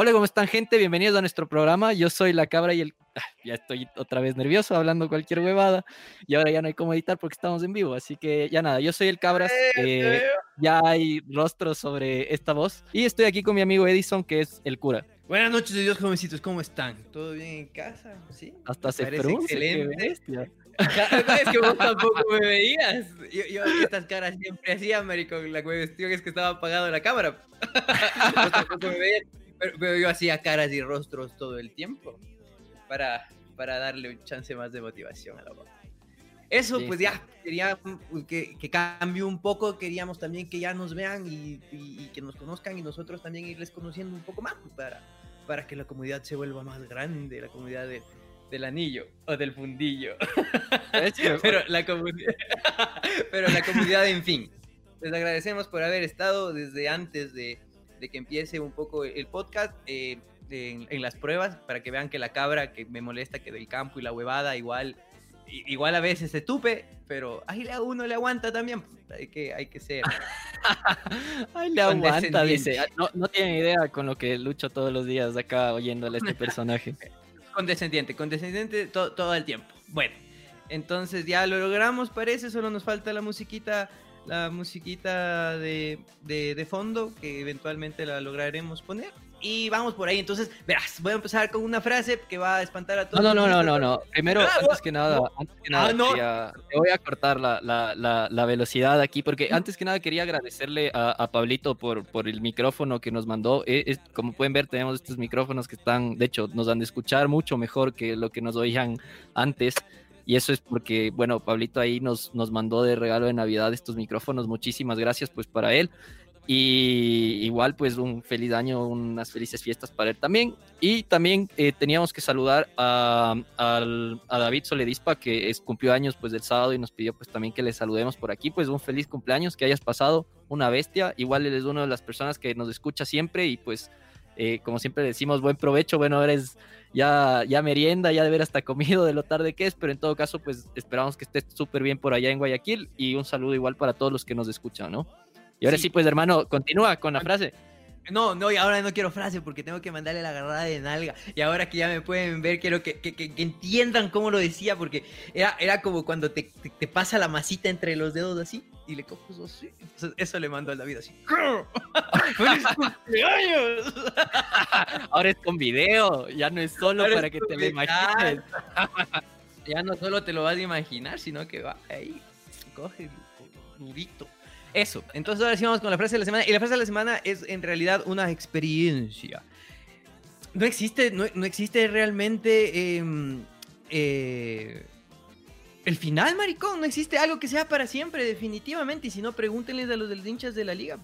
Hola, ¿cómo están, gente? Bienvenidos a nuestro programa. Yo soy la cabra y el. Ah, ya estoy otra vez nervioso hablando cualquier huevada. Y ahora ya no hay cómo editar porque estamos en vivo. Así que ya nada, yo soy el cabras. Eh, ya hay rostros sobre esta voz. Y estoy aquí con mi amigo Edison, que es el cura. Buenas noches, Dios, jovencitos. ¿Cómo están? ¿Todo bien en casa? ¿Sí? Hasta se qué excelente. bestia. es que vos tampoco me veías. Yo, yo estas caras siempre hacía, marico. La cuestión es que estaba apagada la cámara. Vos tampoco me veías. Pero, pero yo hacía caras y rostros todo el tiempo. Para, para darle un chance más de motivación a la voz. Eso, Sí, pues ya, quería que, que cambie un poco. Queríamos también que ya nos vean y, y- y que nos conozcan y nosotros también irles conociendo un poco más para, para que la comunidad se vuelva más grande, la comunidad de- del anillo o del fundillo. Pero la comunidad, pero la comunidad, en fin. Les agradecemos por haber estado desde antes de, de que empiece un poco el podcast eh, en, en las pruebas para que vean que la cabra que me molesta que del campo y la huevada igual igual a veces se tupe, pero ahí uno le aguanta también. Hay que hay que ser. Ay, le aguanta, dice. Ah, No, no tienen idea con lo que lucho todos los días acá oyéndole a este personaje. Condescendiente, condescendiente to- todo el tiempo. Bueno, entonces ya lo logramos, parece, solo nos falta la musiquita, la musiquita de, de, de fondo, que eventualmente la lograremos poner. Y vamos por ahí, entonces, verás, voy a empezar con una frase que va a espantar a todos. no, no, no, no, no. Primero, Ah, antes que nada, antes que nada, Ah, no. quería- te voy a cortar la, la, la, la velocidad aquí, porque antes que nada quería agradecerle a, a Pablito por, por el micrófono que nos mandó. Eh, es- como pueden ver, tenemos estos micrófonos que están, de hecho, nos dan de escuchar mucho mejor que lo que nos oían antes. Y eso es porque, bueno, Pablito ahí nos, nos mandó de regalo de Navidad estos micrófonos. Muchísimas gracias, pues, para él. Y igual, pues, un feliz año, unas felices fiestas para él también. Y también eh, teníamos que saludar a, al- a David Soledispa, que es, cumplió años pues del sábado y nos pidió pues también que le saludemos por aquí. Pues un feliz cumpleaños, que hayas pasado una bestia. Igual él es una de las personas que nos escucha siempre y pues eh, como siempre decimos, buen provecho. Bueno, ahora es ya, ya merienda, ya de ver hasta comido de lo tarde que es, pero en todo caso pues esperamos que estés súper bien por allá en Guayaquil y un saludo igual para todos los que nos escuchan, ¿no? Y ahora sí, Sí. pues hermano, continúa con la frase. No, no, y ahora no quiero frase porque tengo que mandarle la agarrada de nalga. Y ahora que ya me pueden ver, quiero que, que- que- que entiendan cómo lo decía, porque era, era como cuando te, te- te pasa la masita entre los dedos así y le coges así. Entonces, eso le mando al David así. ¡Feliz cumpleaños! Ahora es con video, ya no es solo Ahora es para que te lo imagines. Ya no solo te lo vas a imaginar, sino que va ahí, coge durito. Eso, entonces ahora sí vamos con la frase de la semana. Y la frase de la semana es en realidad una experiencia. No existe, no, no existe realmente em, eh, el final, maricón. No existe algo que sea para siempre, definitivamente. Y si no, pregúntenles a los del hinchas de la liga.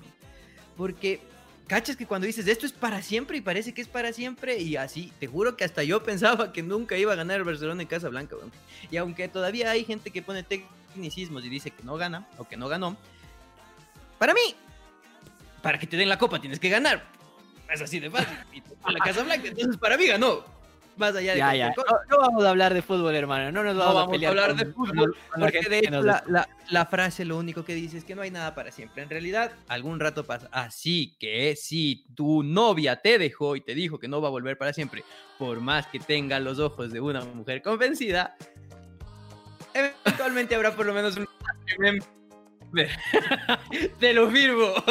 Porque, cachas que cuando dices esto es para siempre y parece que es para siempre. Y así, te juro que hasta yo pensaba que nunca iba a ganar el Barcelona en Casa Blanca. Y aunque todavía hay gente que pone tecnicismos y dice que no gana o que no ganó, para mí, para que te den la copa tienes que ganar. Es así de fácil. Y la Casa Blanca, entonces para mí ganó. Más allá de Ya. No, no vamos a hablar de fútbol, hermano. No nos No vamos, a hablar de fútbol, Porque de hecho la- la frase lo único que dice es que no hay nada para siempre. En realidad, algún rato pasa. Así que si tu novia te dejó y te dijo que no va a volver para siempre, por más que tenga los ojos de una mujer convencida, eventualmente habrá por lo menos un... te lo firmo.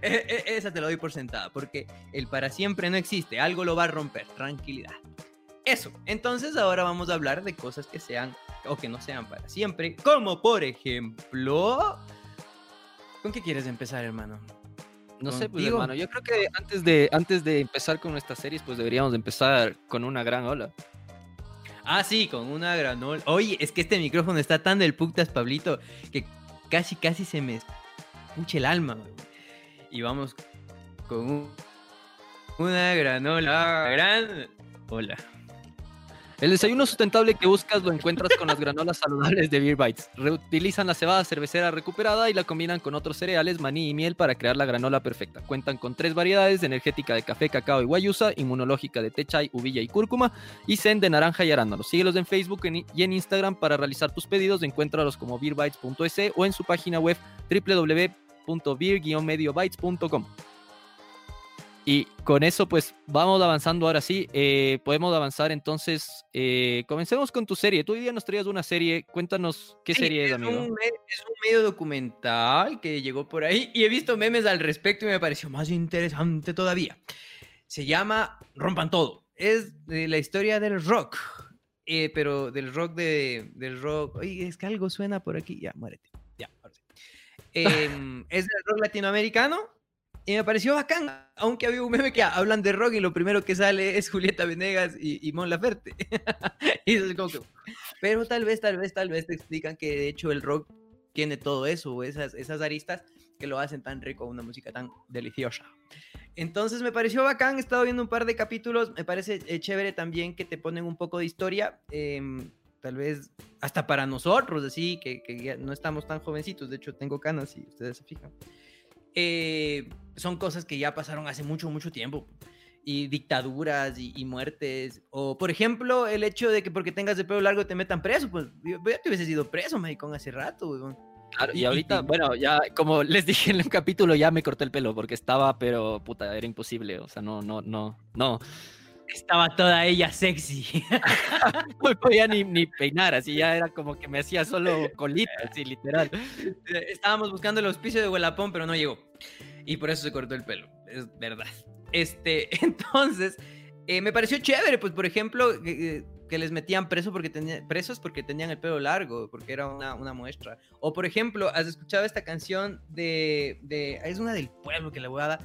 E- e- Esa te lo doy por sentada, porque el para siempre no existe. Algo lo va a romper. Tranquilidad. Eso. Entonces ahora vamos a hablar de cosas que sean o que no sean para siempre. Como por ejemplo... ¿Con qué quieres empezar, hermano? No sé, pues, hermano. Yo creo que antes de, antes de empezar con nuestras series, pues deberíamos de empezar con una gran ola. Ah, sí, con una granola. Oye, es que este micrófono está tan del putas, Pablito, que casi, casi se me escucha el alma. Y vamos con un- una granola gran. Hola. El desayuno sustentable que buscas lo encuentras con las granolas saludables de Beer Bites. Reutilizan la cebada cervecera recuperada y la combinan con otros cereales, maní y miel para crear la granola perfecta. Cuentan con tres variedades, energética de café, cacao y guayusa, inmunológica de té chai, uvilla y cúrcuma, y zen de naranja y arándanos. Síguelos en Facebook y en Instagram para realizar tus pedidos. Encuéntralos como beerbites.es o en su página web www.beer-mediobytes.com. Y con eso, pues vamos avanzando ahora sí. Eh, podemos avanzar entonces. Eh, comencemos con tu serie. Tú hoy día nos traías una serie. Cuéntanos qué serie es, amigo. Un, es un medio documental que llegó por ahí y he visto memes al respecto y me pareció más interesante todavía. Se llama Rompan Todo. Es de la historia del rock. Eh, pero del rock de, del rock. Oye, es que algo suena por aquí. Ya, muérete. Ya, ahora sí. Em, es del rock latinoamericano y me pareció bacán, aunque había un meme que hablan de rock y lo primero que sale es Julieta Venegas y, Mon Laferte. pero tal vez, tal vez, tal vez te explican que de hecho el rock tiene todo eso, esas, esas aristas que lo hacen tan rico, una música tan deliciosa. Entonces me pareció bacán, he estado viendo un par de capítulos, me parece eh, chévere también que te ponen un poco de historia, em, tal vez hasta para nosotros, así, que, que no estamos tan jovencitos, de hecho tengo canas y ustedes se fijan. Eh, son cosas que ya pasaron hace mucho, mucho tiempo. Y dictaduras y, muertes. O, por ejemplo, el hecho de que porque tengas el pelo largo te metan preso. Pues yo, ya te hubiese sido preso, maricón, hace rato, y, ahorita, bueno, ya como les dije en un capítulo, ya me corté el pelo porque estaba, pero puta, era imposible. O sea, no, no, no, no. Estaba toda ella sexy. no podía ni, ni, peinar, así ya era como que me hacía solo colita, así literal. Estábamos buscando el auspicio de Huelapón, pero no llegó. Y por eso se cortó el pelo, es verdad. Este, entonces, eh, me pareció chévere, pues por ejemplo, que, les metían preso porque presos porque tenían el pelo largo, porque era una, una, muestra. O por ejemplo, has escuchado esta canción de, de, Es una del pueblo que le voy a dar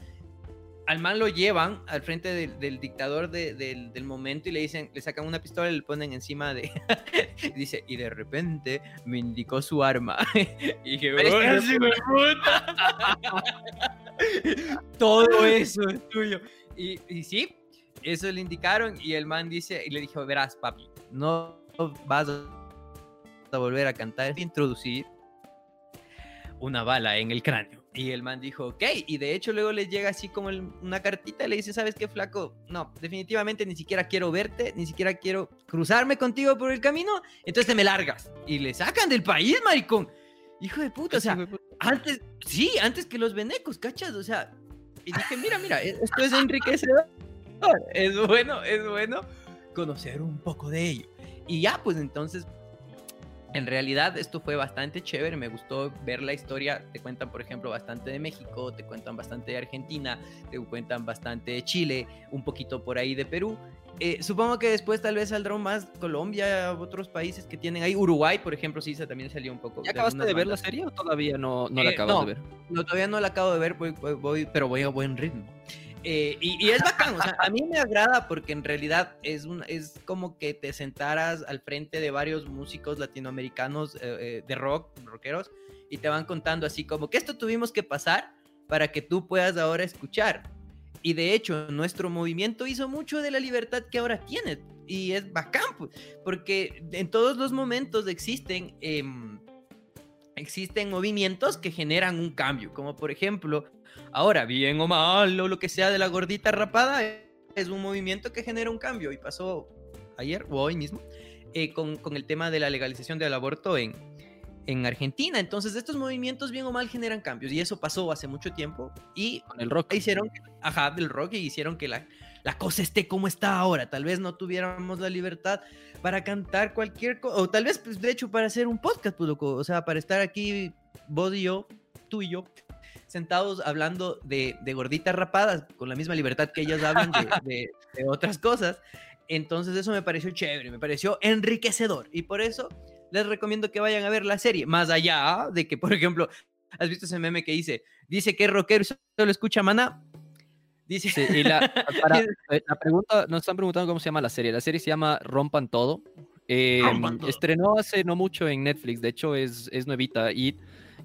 al man lo llevan al frente del, dictador del, momento y le dicen, le sacan una pistola y le ponen encima de. dice, y de repente me indicó su arma. y dije, Todo eso es tuyo. Y, y, sí, eso le indicaron y el man dice, y le dijo, verás, papi, no vas a volver a cantar, introducir una bala en el cráneo. Y el man dijo, ok, y de hecho luego le llega así como una cartita y le dice, ¿sabes qué, flaco? No, definitivamente ni siquiera quiero verte, ni siquiera quiero cruzarme contigo por el camino, entonces te me largas. Y le sacan del país, maricón. Hijo de puta, o sea, antes, sí, antes que los venecos, ¿cachas? O sea, y dije, mira, mira, e-, esto es enriquecedor. Es bueno, es bueno conocer un poco de ello. Y ya, pues entonces en realidad esto fue bastante chévere, me gustó ver la historia, te cuentan por ejemplo bastante de México, te cuentan bastante de Argentina, te cuentan bastante de Chile, un poquito por ahí de Perú. Eh, supongo que después tal vez saldrán más Colombia, otros países que tienen ahí, Uruguay por ejemplo, sí, también salió un poco. ¿Ya acabaste de, ver la serie o todavía no, no la eh, acabas de ver? No, todavía no la acabo de ver, voy, pero voy a buen ritmo. Eh, y, es bacán, o sea, a mí me agrada porque en realidad es, un, es como que te sentaras al frente de varios músicos latinoamericanos eh, eh, de rock, rockeros, y te van contando así como que esto tuvimos que pasar para que tú puedas ahora escuchar. Y de hecho, nuestro movimiento hizo mucho de la libertad que ahora tienes. Y es bacán, porque en todos los momentos existen, em, existen movimientos que generan un cambio. Como por ejemplo, Ahora, bien o mal, o lo que sea de la gordita rapada, es un movimiento que genera un cambio. Y pasó ayer o hoy mismo eh, con, el tema de la legalización del aborto en, en Argentina. Entonces, estos movimientos, bien o mal, generan cambios. Y eso pasó hace mucho tiempo. Y con el rock. Hicieron, ajá, del rock y hicieron que la, la cosa esté como está ahora. Tal vez no tuviéramos la libertad para cantar cualquier cosa. O tal vez, pues, de hecho, para hacer un podcast, pues, O sea, para estar aquí, vos y yo, tú y yo, sentados hablando de, gorditas rapadas, con la misma libertad que ellas hablan de, otras cosas. Entonces eso me pareció chévere, me pareció enriquecedor. Y por eso les recomiendo que vayan a ver la serie. Más allá de que, por ejemplo, ¿has visto ese meme que dice, dice que es rockero y solo escucha maná? Dice... y la, eh, la, pregunta, nos están preguntando cómo se llama la serie. La serie se llama Rompan Todo. Eh, estrenó hace no mucho en Netflix, de hecho es, es nuevita. Y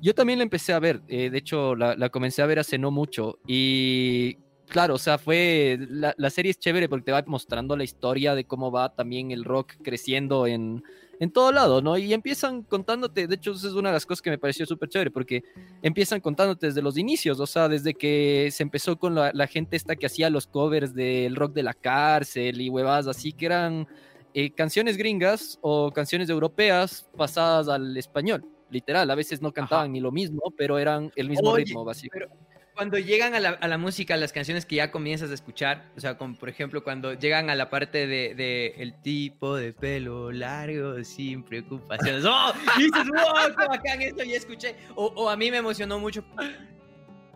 yo también la empecé a ver, eh, de hecho la, comencé a ver hace no mucho y claro, o sea, fue, la, serie es chévere porque te va mostrando la historia de cómo va también el rock creciendo en, en todo lado, ¿no? Y empiezan contándote, de hecho, esa es una de las cosas que me pareció súper chévere, porque empiezan contándote desde los inicios, o sea, desde que se empezó con la, gente esta que hacía los covers del rock de la cárcel y huevadas así, que eran eh, canciones gringas o canciones europeas pasadas al español literal, a veces no cantaban ni lo mismo, pero eran el mismo ritmo, básicamente. cuando llegan a la, a la, música, las canciones que ya comienzas a escuchar, o sea, como por ejemplo cuando llegan a la parte de, de el tipo de pelo largo sin preocupaciones. ¡Oh! Y dices, ¡wow! ¡Qué bacán eso! Ya escuché. O, o, a mí me emocionó mucho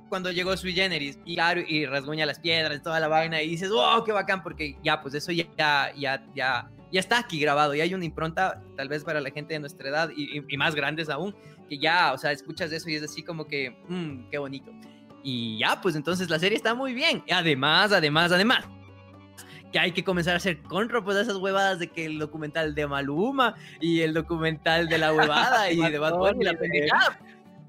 cuando llegó Sui Generis y claro, y rasguña las piedras, toda la vaina, y dices, ¡wow! ¡Qué bacán! Porque ya, pues eso ya, ya, ya, ya, está aquí grabado, y hay una impronta, tal vez para la gente de nuestra edad y, y, y más grandes aún, que ya, o sea, escuchas eso y es así como que, mmm, qué bonito. Y ya, pues entonces la serie está muy bien. Y además, además, además, que hay que comenzar a hacer contra pues esas huevadas de que el documental de Maluma y el documental de la huevada y de Bad Bunny, la pendejada.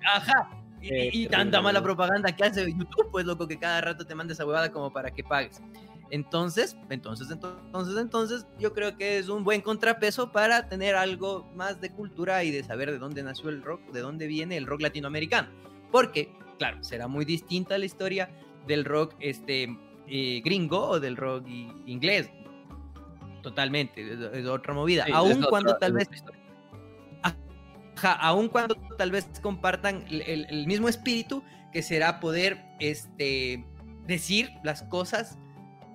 Ajá. Y, y, tanta mala propaganda que hace YouTube, pues loco, que cada rato te manda esa huevada como para que pagues. Entonces, entonces, entonces, entonces, yo creo que es un buen contrapeso para tener algo más de cultura y de saber de dónde nació el rock, de dónde viene el rock latinoamericano. Porque claro, será muy distinta la historia del rock este, eh, gringo o del rock inglés. Totalmente, es, es otra movida. Sí, aun cuando otra, tal vez... Ajá, aun cuando tal vez compartan el, el, mismo espíritu, que será poder este, decir las cosas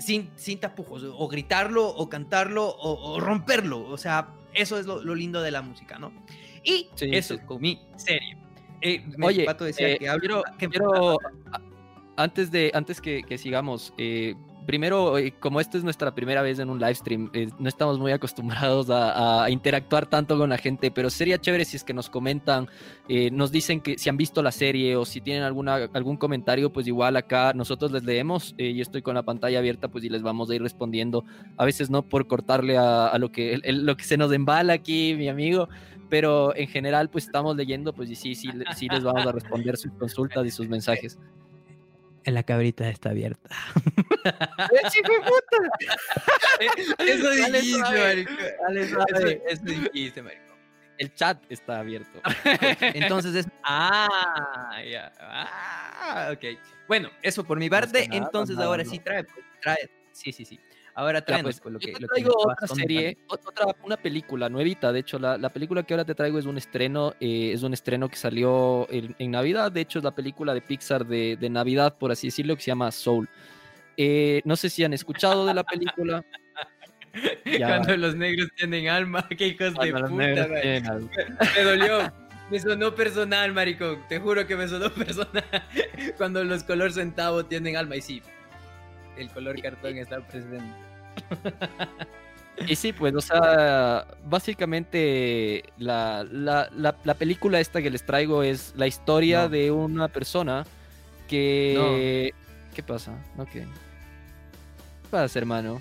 sin, sin tapujos, o gritarlo, o cantarlo, o, o romperlo. O sea, eso es lo, lo, lindo de la música, ¿no? Y sí, eso sí. con mi serie. Eh, Oye, Pato decía eh, que, quiero, que quiero, antes de antes que, que sigamos, eh, primero, eh, como esta es nuestra primera vez en un live stream, eh, no estamos muy acostumbrados a, interactuar tanto con la gente, pero sería chévere si es que nos comentan, eh, nos dicen que si han visto la serie o si tienen alguna, algún comentario, pues igual acá nosotros les leemos. Eh, yo estoy con la pantalla abierta, pues y les vamos a ir respondiendo. A veces no por cortarle a, lo, que, lo que se nos embala aquí, mi amigo pero en general pues estamos leyendo pues y sí, sí, sí les vamos a responder sus consultas y sus mensajes. En la cabrita está abierta. ¡Chico puta! Eso dijiste, marico. Eso, eso dijiste, marico. El chat está abierto. Entonces es... Ah, ya. Ah, ok. Bueno, eso por mi parte. No Entonces nada, ahora no. sí trae, pues, trae. Sí, sí, sí. Ahora traemos pues, pues, lo que, yo te traigo lo que otra serie, otra, una película nuevita. De hecho, la, la, película que ahora te traigo es un estreno, eh, es un estreno que salió en, en, Navidad. De hecho, es la película de Pixar de, de, Navidad, por así decirlo, que se llama Soul. Eh, no sé si han escuchado de la película. ya. Cuando los negros tienen alma, qué hijos Cuando de puta, me dolió. Me sonó personal, maricón. Te juro que me sonó personal. Cuando los color centavo tienen alma. Y sí, el color cartón está presente. Y sí, pues, o sea, básicamente la, la, la, la, película esta que les traigo es la historia no. de una persona que... No. ¿Qué pasa? Ok. ¿Qué pasa, hermano?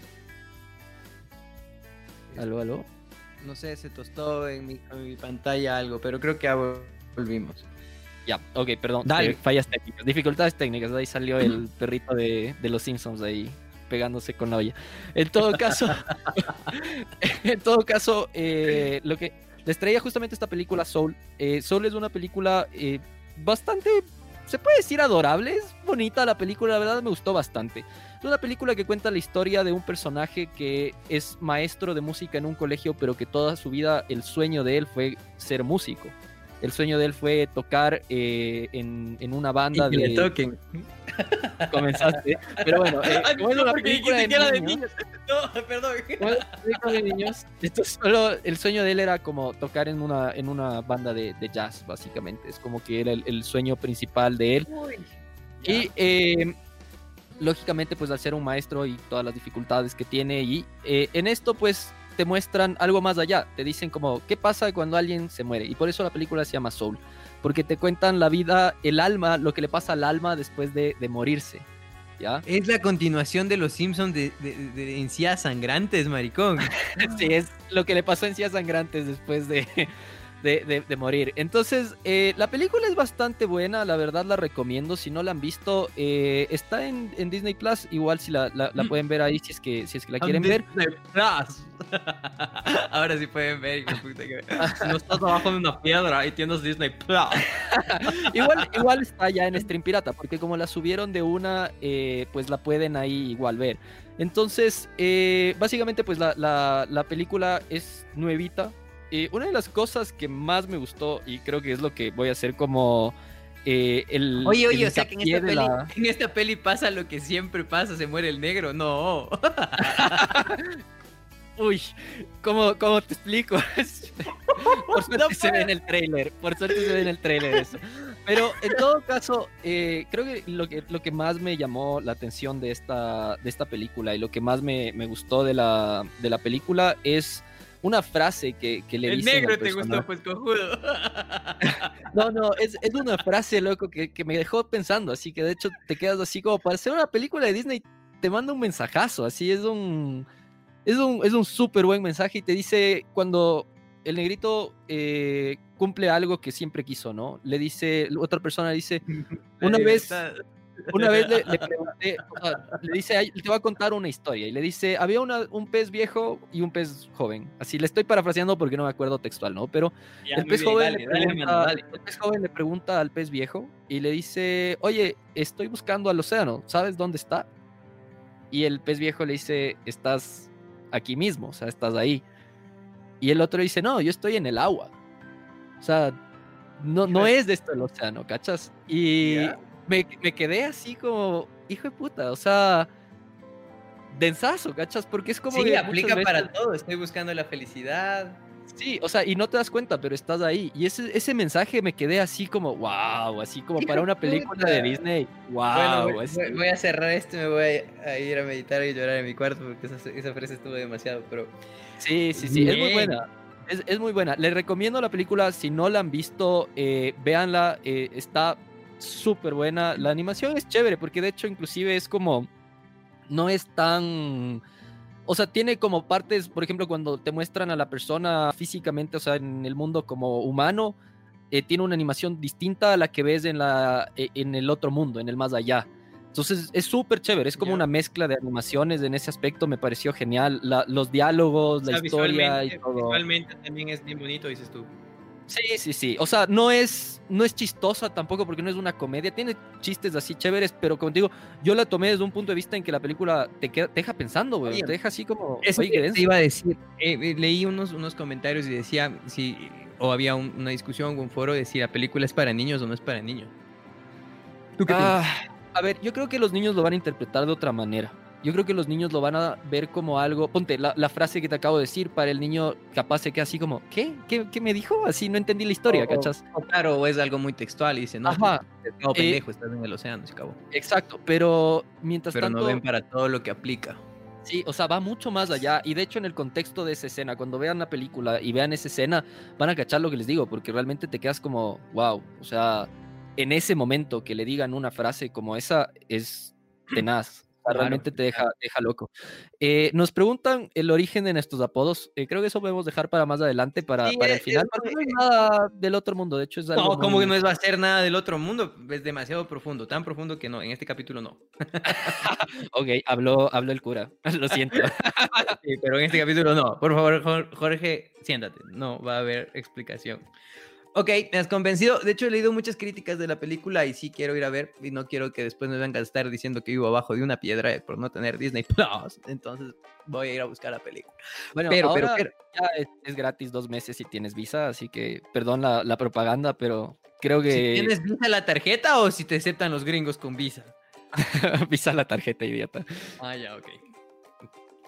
¿Aló, aló? No sé, se tostó en mi, en mi pantalla algo, pero creo que volvimos. Ya, ok, perdón. Dale. Eh, fallas técnicas, dificultades técnicas. Ahí salió el perrito de, de los Simpsons ahí pegándose con la olla. En todo caso, en todo caso, eh, lo que les traía justamente esta película Soul. Eh, Soul es una película eh, bastante, se puede decir adorable, es bonita la película, la verdad me gustó bastante. Es una película que cuenta la historia de un personaje que es maestro de música en un colegio, pero que toda su vida el sueño de él fue ser músico el sueño de él fue tocar eh, en, en, una banda y de. Le toquen. Comenzaste. Pero bueno, eh, Ay, no, una película de niños, de niños. No, perdón. Como de niños. Esto solo, el sueño de él era como tocar en una, en una banda de, de jazz, básicamente. Es como que era el, el sueño principal de él. Uy, y eh, lógicamente, pues al ser un maestro y todas las dificultades que tiene, y eh, en esto, pues te muestran algo más allá. Te dicen como, ¿qué pasa cuando alguien se muere? Y por eso la película se llama Soul. Porque te cuentan la vida, el alma, lo que le pasa al alma después de, de morirse. ¿Ya? Es la continuación de Los Simpsons de, de, de, Encías Sangrantes, maricón. sí, es lo que le pasó a Encías Sangrantes después de, de, de, de, morir. Entonces, eh, la película es bastante buena, la verdad la recomiendo. Si no la han visto, eh, está en, en, Disney Plus. Igual si la, la, la, pueden ver ahí, si es que, si es que la quieren ver. Plus. Ahora sí pueden ver. no estás abajo de una piedra y tienes Disney Plus. igual, igual está ya en Stream Pirata, porque como la subieron de una, eh, pues la pueden ahí igual ver. Entonces, básicamente, pues la, la película es nuevita, eh, una de las cosas que más me gustó y creo que es lo que voy a hacer como eh, el. Oye, el oye, o sea que en esta, peli, la- en esta peli pasa lo que siempre pasa, se muere el negro. No. Uy, ¿cómo, cómo te explico? por suerte No se ve en el trailer. Por suerte se ve en el trailer eso. Pero en todo caso, eh, creo que lo, que lo que más me llamó la atención de esta, de esta película y lo que más me, me gustó de la, de la película es una frase que, que le el dicen negro al te gustó, pues cojudo. No, no, es, es una frase, loco, que, que me dejó pensando. Así que de hecho te quedas así como para hacer una película de Disney, te manda un mensajazo. Así es un. Es un, es un súper buen mensaje y te dice cuando el negrito eh, cumple algo que siempre quiso, ¿no? Le dice, otra persona dice, Una vez- una vez le, le pregunté, o sea, le dice, "Ay, te voy a contar una historia. Y le dice, había una- un pez viejo y un pez joven. Así le estoy parafraseando porque no me acuerdo textual, ¿no? Pero Ya, el pez, bien, joven dale, le dale, pregunta, dale. el pez joven le pregunta al pez viejo y le dice, oye, estoy buscando al océano, ¿sabes dónde está? Y el pez viejo le dice, estás aquí mismo, o sea, estás ahí. Y el otro dice, no, yo estoy en el agua. O sea, no, no es de esto el océano, ¿cachas? Y Ya. Me, me quedé así como, hijo de puta, o sea, densazo, ¿cachas? Porque es como... Sí, que aplica para todo. Estoy buscando la felicidad. Sí, o sea, y no te das cuenta, pero estás ahí. Y ese, ese mensaje me quedé así como, wow, así como para una película de. Disney. Wow. bueno, voy, así. voy- voy a cerrar esto y me voy a ir a meditar y llorar en mi cuarto porque esa, esa frase estuvo demasiado, pero... Sí, sí, sí, es muy buena. Es, es muy buena. Les recomiendo la película, si no la han visto, eh, véanla, eh, está súper buena. La animación es chévere, porque de hecho inclusive es como, no es tan... O sea, tiene como partes, por ejemplo, cuando te muestran a la persona físicamente, o sea, en el mundo como humano, eh, tiene una animación distinta a la que ves en, la, eh, en el otro mundo, en el más allá. Entonces es súper chévere, es como Ya. una mezcla de animaciones en ese aspecto, me pareció genial. La- los diálogos, la O sea, historia y todo. visualmente también es bien bonito, dices tú. Sí, sí, sí. O sea, no es, no es chistosa tampoco porque no es una comedia. Tiene chistes así chéveres, pero como te digo, yo la tomé desde un punto de vista en que la película te, queda- te deja pensando, güey. Te deja así como. Eso te iba a decir. Eh, eh, leí unos, unos comentarios y decía si o había un- una discusión o un foro de si la película es para niños o no es para niños. ¿Tú qué? Ah, a ver, yo creo que los niños lo van a interpretar de otra manera. Yo creo que los niños lo van a ver como algo. Ponte, la, la frase que te acabo de decir, para el niño capaz se queda así como, ¿qué? ¿Qué, qué me dijo? Así no entendí la historia, O- ¿cachas? o claro, o es algo muy textual y dice, no, Ajá, eh, pendejo, estás en el océano, se acabó. exacto. Pero mientras Pero tanto. no ven para todo lo que aplica. Sí, o sea, va mucho más allá. Y de hecho, en el contexto de esa escena, cuando vean la película y vean esa escena, van a cachar lo que les digo, porque realmente te quedas como, wow. O sea, en ese momento que le digan una frase como esa es tenaz. Claro, realmente te deja, deja loco. Eh, nos preguntan el origen de nuestros apodos. Eh, creo que eso podemos dejar para más adelante, para, Sí, para el final. es no es nada del otro mundo. De hecho, es algo. No, como muy- que no es va a ser nada del otro mundo, es demasiado profundo, tan profundo que no, en este capítulo no. Ok, habló, habló el cura. Lo siento. Sí, pero en este capítulo no. Por favor, Jor- Jorge, siéntate, no va a haber explicación. Ok, me has convencido. De hecho, he leído muchas críticas de la película y sí quiero ir a ver. Y no quiero que después me vengan a estar diciendo que vivo abajo de una piedra por no tener Disney Plus. Entonces voy a ir a buscar la película. Bueno, Pero, pero, ahora pero- ya es, es gratis dos meses si tienes visa, así que perdón la, la propaganda, pero creo Si que tienes visa la tarjeta o si te aceptan los gringos con visa. visa la tarjeta, idiota. Ah, ya, ok.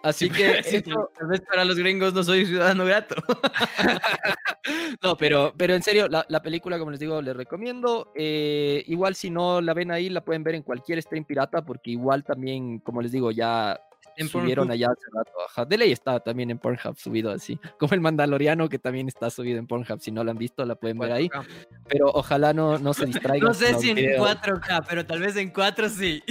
Así que Sí, eso- tal vez para los gringos no soy ciudadano grato. no, pero, pero en serio, la, la película, como les digo, les recomiendo. Eh, igual si no la ven ahí, la pueden ver en cualquier stream pirata, porque igual también, como les digo, ya En subieron Pornhub. allá hace rato. Ajá. De ley está también en Pornhub subido así. Como el Mandaloriano, que también está subido en Pornhub. Si no lo han visto, la pueden ver ahí. 4K. Pero ojalá no, no se distraigan. No sé si en videos. 4K, pero tal vez en 4 sí.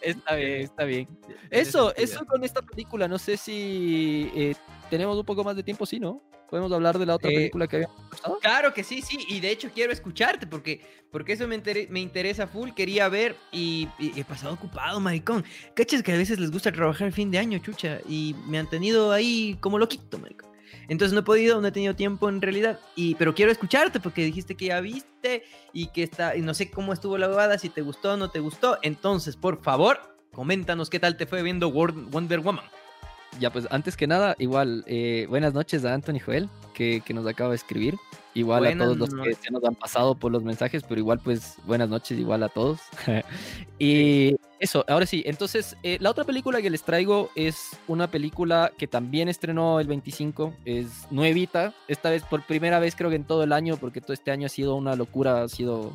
Está bien, está bien. Eso, eso con esta película. No sé si eh, tenemos un poco más de tiempo, sí, ¿no? Podemos hablar de la otra Eh, película que habíamos pasado. Claro que sí, sí, y de hecho quiero escucharte porque, porque eso me, me interesa full, quería ver y, y he pasado ocupado, maricón. Cachas que a veces les gusta trabajar el fin de año, chucha, y me han tenido ahí como loquito, maricón. Entonces no he podido, no he tenido tiempo en realidad, y, pero quiero escucharte porque dijiste que ya viste y que está, y no sé cómo estuvo la abogada, si te gustó o no te gustó, entonces por favor, coméntanos qué tal te fue viendo Wonder Woman. Ya, pues antes que nada, igual, eh, buenas noches a Anthony Joel, que, que nos acaba de escribir. Igual a Buenas todos los que noches. se nos han pasado por los mensajes, pero igual pues buenas noches igual a todos. y eso, ahora sí, entonces eh, la otra película que les traigo es una película que también estrenó el 25, es nuevita, esta vez por primera vez creo que en todo el año, porque todo este año ha sido una locura, ha sido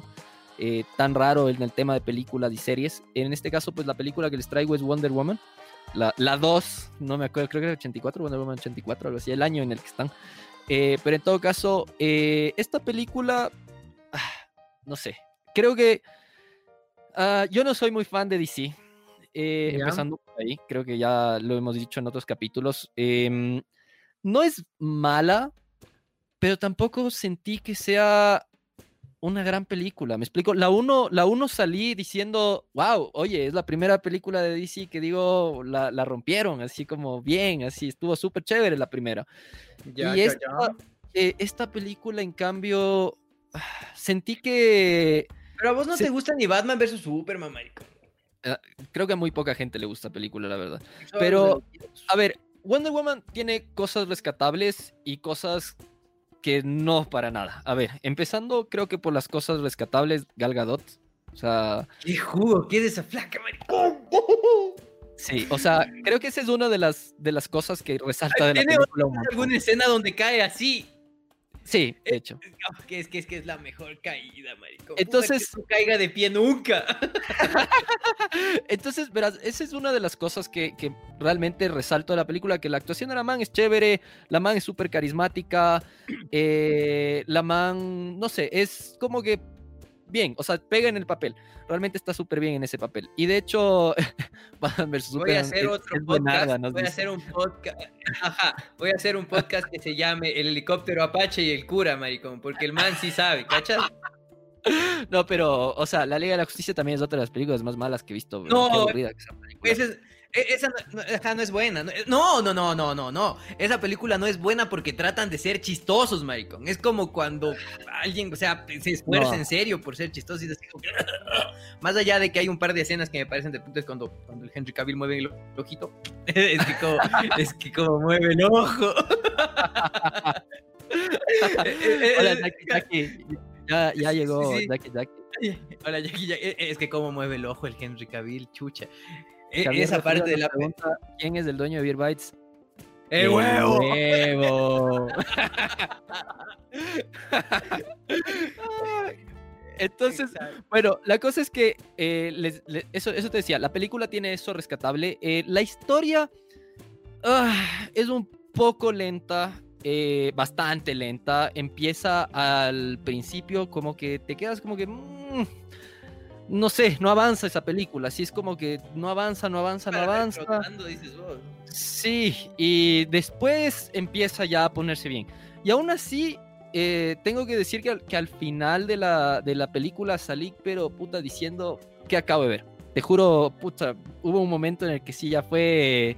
eh, tan raro en el tema de películas y series. En este caso pues la película que les traigo es Wonder Woman. La, la 2, no me acuerdo, creo que era 84, Wonder Woman 84, algo así, el año en el que están. Eh, pero en todo caso, eh, esta película, ah, no sé, creo que ah, yo no soy muy fan de DC. eh, empezando por ahí, creo que ya lo hemos dicho en otros capítulos. em, no es mala, pero tampoco sentí que sea una gran película. Me explico. La 1 la uno salí diciendo, wow, oye, es la primera película de DC que digo, la, la rompieron, así como bien, así estuvo súper chévere la primera. Ya, y ya, esta, eh, esta película, en cambio, ah, sentí que Pero a vos no Sí. te gusta ni Batman vs Superman, marico. creo que a muy poca gente le gusta la película, la verdad. Pero- A ver, Wonder Woman tiene cosas rescatables y cosas que no para nada. A ver, empezando creo que por las cosas rescatables, Gal Gadot. O sea, ¿Qué jugo? ¿Qué es esa flaca, marico? sí, o sea, creo que esa es una de las, de las cosas que resalta de la ¿Tiene película. montón. ¿Alguna escena donde cae así? Sí, de hecho. Que es que es que es la mejor caída, marico. Puta, Entonces- que no caiga de pie nunca. Entonces, verás, esa es una de las cosas que, que realmente resalto de la película, que la actuación de la man es chévere, la man es súper carismática, eh, la man, no sé, es como que bien, o sea, pega en el papel, realmente está súper bien en ese papel. Y de hecho, Batman vs. Voy a hacer otro podcast. voy a hacer un podcast. Ajá. Voy a hacer un podcast que se llame El helicóptero Apache y el cura, maricón. Porque el man sí sabe, ¿cachas? No, pero, o sea, La Liga de la Justicia también es otra de las películas más malas que he visto. No, Qué aburrida que esa película. Esa, es- esa no, no- ajá, no es buena. No, no, no, no, no, no. Esa película no es buena porque tratan de ser chistosos, maricón. Es como cuando alguien, o sea, se esfuerza No. en serio por ser chistoso y así como Más allá de que hay un par de escenas que me parecen de punto es cuando, cuando el Henry Cavill mueve el ojito. es, que como, es que como mueve el ojo. Hola, Jackie, Jackie. Ya, llegó sí. Jackie, Jackie. Hola, Jackie, Jackie. Es que como mueve el ojo el Henry Cavill, chucha. Eh, Javier Esa parte de la... pregunta, ¿Quién es el dueño de Beer Bites? ¡El huevo! huevo! Entonces, Exacto. bueno, la cosa es que eh, les- eso, eso te decía, la película tiene eso rescatable. Eh, la historia ah, es un poco lenta, eh, bastante lenta. Empieza al principio como que te quedas como que... mm, no sé, no avanza esa película. Así es como que no avanza, no avanza, no avanza. trotando, dices vos. Sí, y después empieza ya a ponerse bien. Y aún así, eh, tengo que decir que al, que al final de la, de la película salí, pero puta, diciendo que acabo de ver. Te juro, puta, hubo un momento en el que sí ya fue.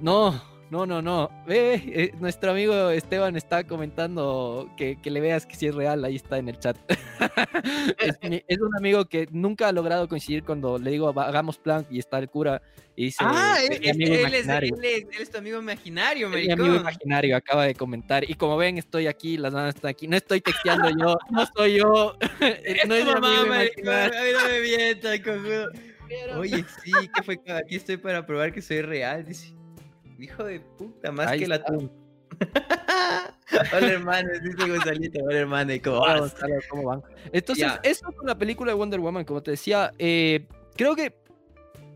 No, no, no, no. Ve, eh, nuestro amigo Esteban está comentando que, que le veas que sí es real, ahí está en el chat. es, es un amigo que nunca ha logrado coincidir cuando le digo "Va- hagamos plan y está el cura y dice. Ah, "Es él, es, amigo él es, imaginario". él es- él es tu amigo imaginario, mi amigo imaginario acaba de comentar. Y como ven, estoy aquí, las manos están aquí. No estoy texteando yo, no soy yo. No es mi mamá, amigo maricón. imaginario. A mí no me mientas. Oye, sí, que fue? Aquí estoy para probar que soy real, dice. Hijo de puta, más Ahí que la atún. Hola, hermano, dice Gonzalito. Hola, hermano, ¿y cómo vas? ¿cómo van? Entonces, eso con la película de Wonder Woman, como te decía, eh, creo que.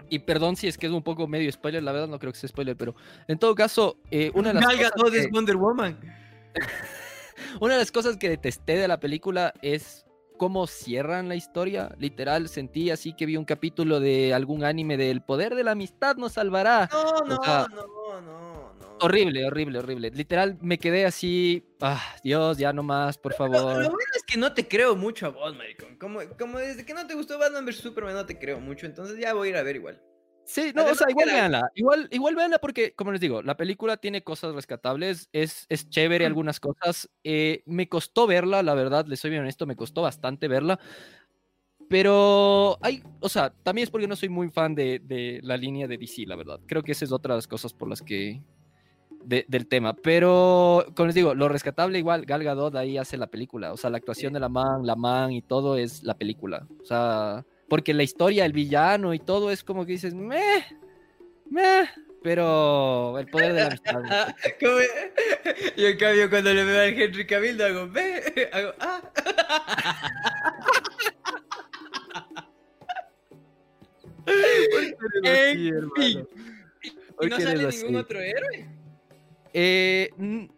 Y perdón si es que es un poco medio spoiler, la verdad no creo que sea spoiler, pero en todo caso, eh, una, de las Gadot que- es Wonder Woman. una de las cosas que detesté de la película es cómo cierran la historia. Literal, sentí así que vi un capítulo de algún anime de El poder de la amistad nos salvará. No, no, sea, no, no, no. Horrible, horrible, horrible. Literal, me quedé así. Ah, Dios, ya no más, por Lo, favor. lo bueno es que no te creo mucho a vos, maricón. Como, como desde que no te gustó Batman vs Superman no te creo mucho, entonces ya voy a ir a ver igual. Sí, no, o sea, igual la- véanla. Igual, igual véanla porque, como les digo, la película tiene cosas rescatables. Es, es chévere Mm. algunas cosas. eh, me costó verla, la verdad, les soy bien honesto, me costó bastante verla. Pero hay, o sea, también es porque no soy muy fan de, de la línea de DC, la verdad. Creo que esa es otra de las cosas por las que del tema. Pero, como les digo, lo rescatable igual, Gal Gadot ahí hace la película. O sea, la actuación de la man, la man y todo es la película. O sea, porque la historia, el villano y todo es como que dices, meh, meh, pero el poder de la amistad. y en cambio, cuando le veo a Henry Cavill, hago, ve, hago, ah. fin. ¿Y no sale ningún otro héroe? Eh,